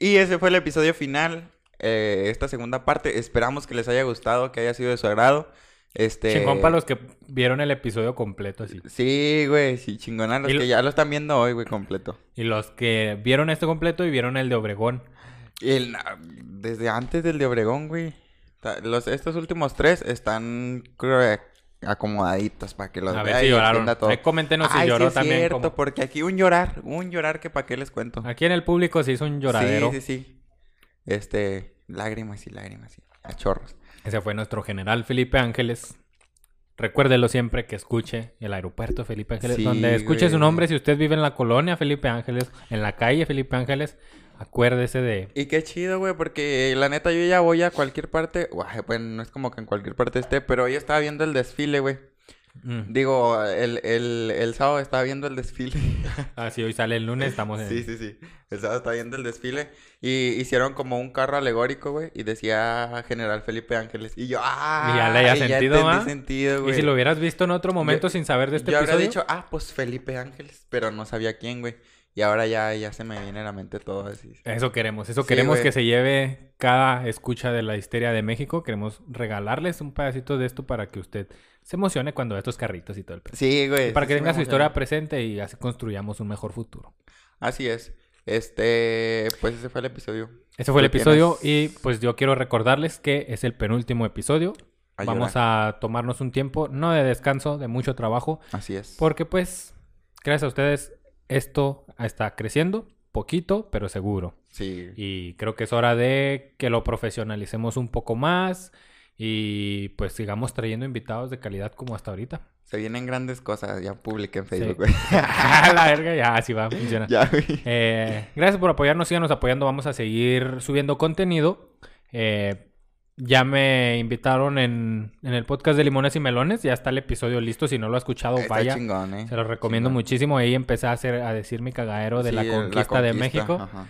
Y ese fue el episodio final. eh, esta segunda parte. Esperamos que les haya gustado, que haya sido de su agrado. Este.
Chingón para los que vieron el episodio completo así.
Sí, güey, sí, chingón a los
Y lo-
que ya lo están viendo hoy, güey, completo.
Y los que vieron este completo y vieron el de Obregón.
El, desde antes del de Obregón, güey. Los, estos últimos tres están, creo, acomodaditos para que los
A
vea
ver si
y
lloraron.
todo.
Ahí coméntenos si
Ay, sí
lloró
es
también.
cierto,
como-
porque aquí un llorar, un llorar que para qué les cuento.
Aquí en el público se hizo un lloradero.
Sí, sí, sí. Este, lágrimas y lágrimas y a chorros.
Ese fue nuestro general Felipe Ángeles. Recuérdelo siempre que escuche el aeropuerto Felipe Ángeles.
Sí,
donde escuche su nombre, si usted vive en la colonia Felipe Ángeles, en la calle Felipe Ángeles, acuérdese de...
Y qué chido, güey, porque la neta yo ya voy a cualquier parte. Guay, Bueno, no es como que en cualquier parte esté, pero hoy estaba viendo el desfile, güey.
Mm.
Digo, el, el, el sábado estaba viendo el desfile. <laughs>
Ah, sí, hoy sale el lunes, estamos en...
Sí, sí, sí. El sábado estaba viendo el desfile. Y hicieron como un carro alegórico, güey. Y decía General Felipe Ángeles. Y yo, ¡ah!
Y ya le había
y
sentido, ¿va?
sentido, güey.
Y si lo hubieras visto en otro momento
Yo-
sin saber de este
yo
episodio...
habría dicho, ah, pues Felipe Ángeles. Pero no sabía quién, güey. Y ahora ya, ya se me viene a la mente todo así.
Eso queremos, eso
Sí,
queremos
güey.
que se lleve cada escucha de la histeria de México. Queremos regalarles un pedacito de esto para que usted se emocione cuando ve estos carritos y todo el pedo.
Sí, güey.
Para que tenga su historia presente y así construyamos un mejor futuro.
Así es. Este, pues ese fue el episodio.
Ese fue el episodio
tienes-
y pues yo quiero recordarles que es el penúltimo episodio. Vamos a tomarnos un tiempo, no de descanso, de mucho trabajo,
Así es.
porque pues gracias a ustedes esto está creciendo, poquito, pero seguro.
Sí.
Y creo que es hora de que lo profesionalicemos un poco más y pues sigamos trayendo invitados de calidad como hasta ahorita.
Se vienen grandes cosas. Ya publiqué en
Sí.
Facebook, <laughs> <laughs> güey.
la verga, ya así va a funcionar.
ya.
Eh, gracias por apoyarnos, síganos apoyando, vamos a seguir subiendo contenido. Eh, ya me invitaron en, en el podcast de Limones y Melones, ya está el episodio listo, si no lo ha escuchado,
Está
vaya.
chingón, eh.
Se lo recomiendo
Chingón.
muchísimo. Ahí empecé a hacer a decir mi cagadero de
Sí,
la, conquista de México.
ajá.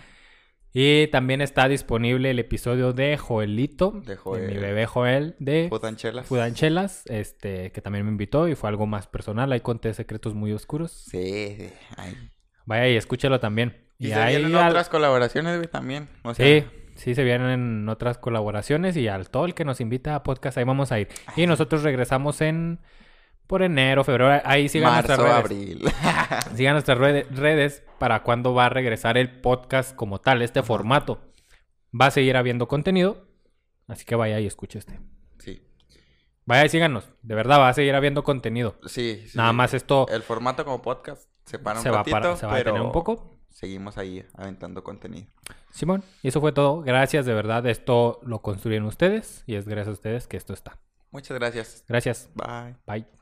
Y también está disponible el episodio de Joelito,
De
de,
Joel.
mi bebé Joel, de
Putanchelas.
Fudanchelas, este, que también me invitó y fue algo más personal. Ahí conté secretos muy oscuros.
Sí, sí. Ay.
Vaya y escúchelo también.
Y,
Y,
se
ahí
vienen
al-
otras colaboraciones, güey, también. O sea,
Sí, sí se vienen otras colaboraciones y al todo el que nos invita a podcast ahí vamos a ir. Y nosotros regresamos en por enero, febrero, ahí sigan
marzo,
nuestras redes.
abril. <laughs>
Sigan nuestras rede- redes para cuando va a regresar el podcast como tal, este formato. Va a seguir habiendo contenido, así que vaya y escuche este.
sí.
Vaya y síganos, de verdad va a seguir habiendo contenido.
Sí, sí.
Nada más esto
El formato como podcast se para un
se va, a
ratito,
parar- se va a detener un poco.
Seguimos ahí aventando contenido.
Simón, y eso fue todo. Gracias, de verdad, esto lo construyen ustedes y es gracias a ustedes que esto está.
Muchas gracias.
Gracias.
Bye.
Bye.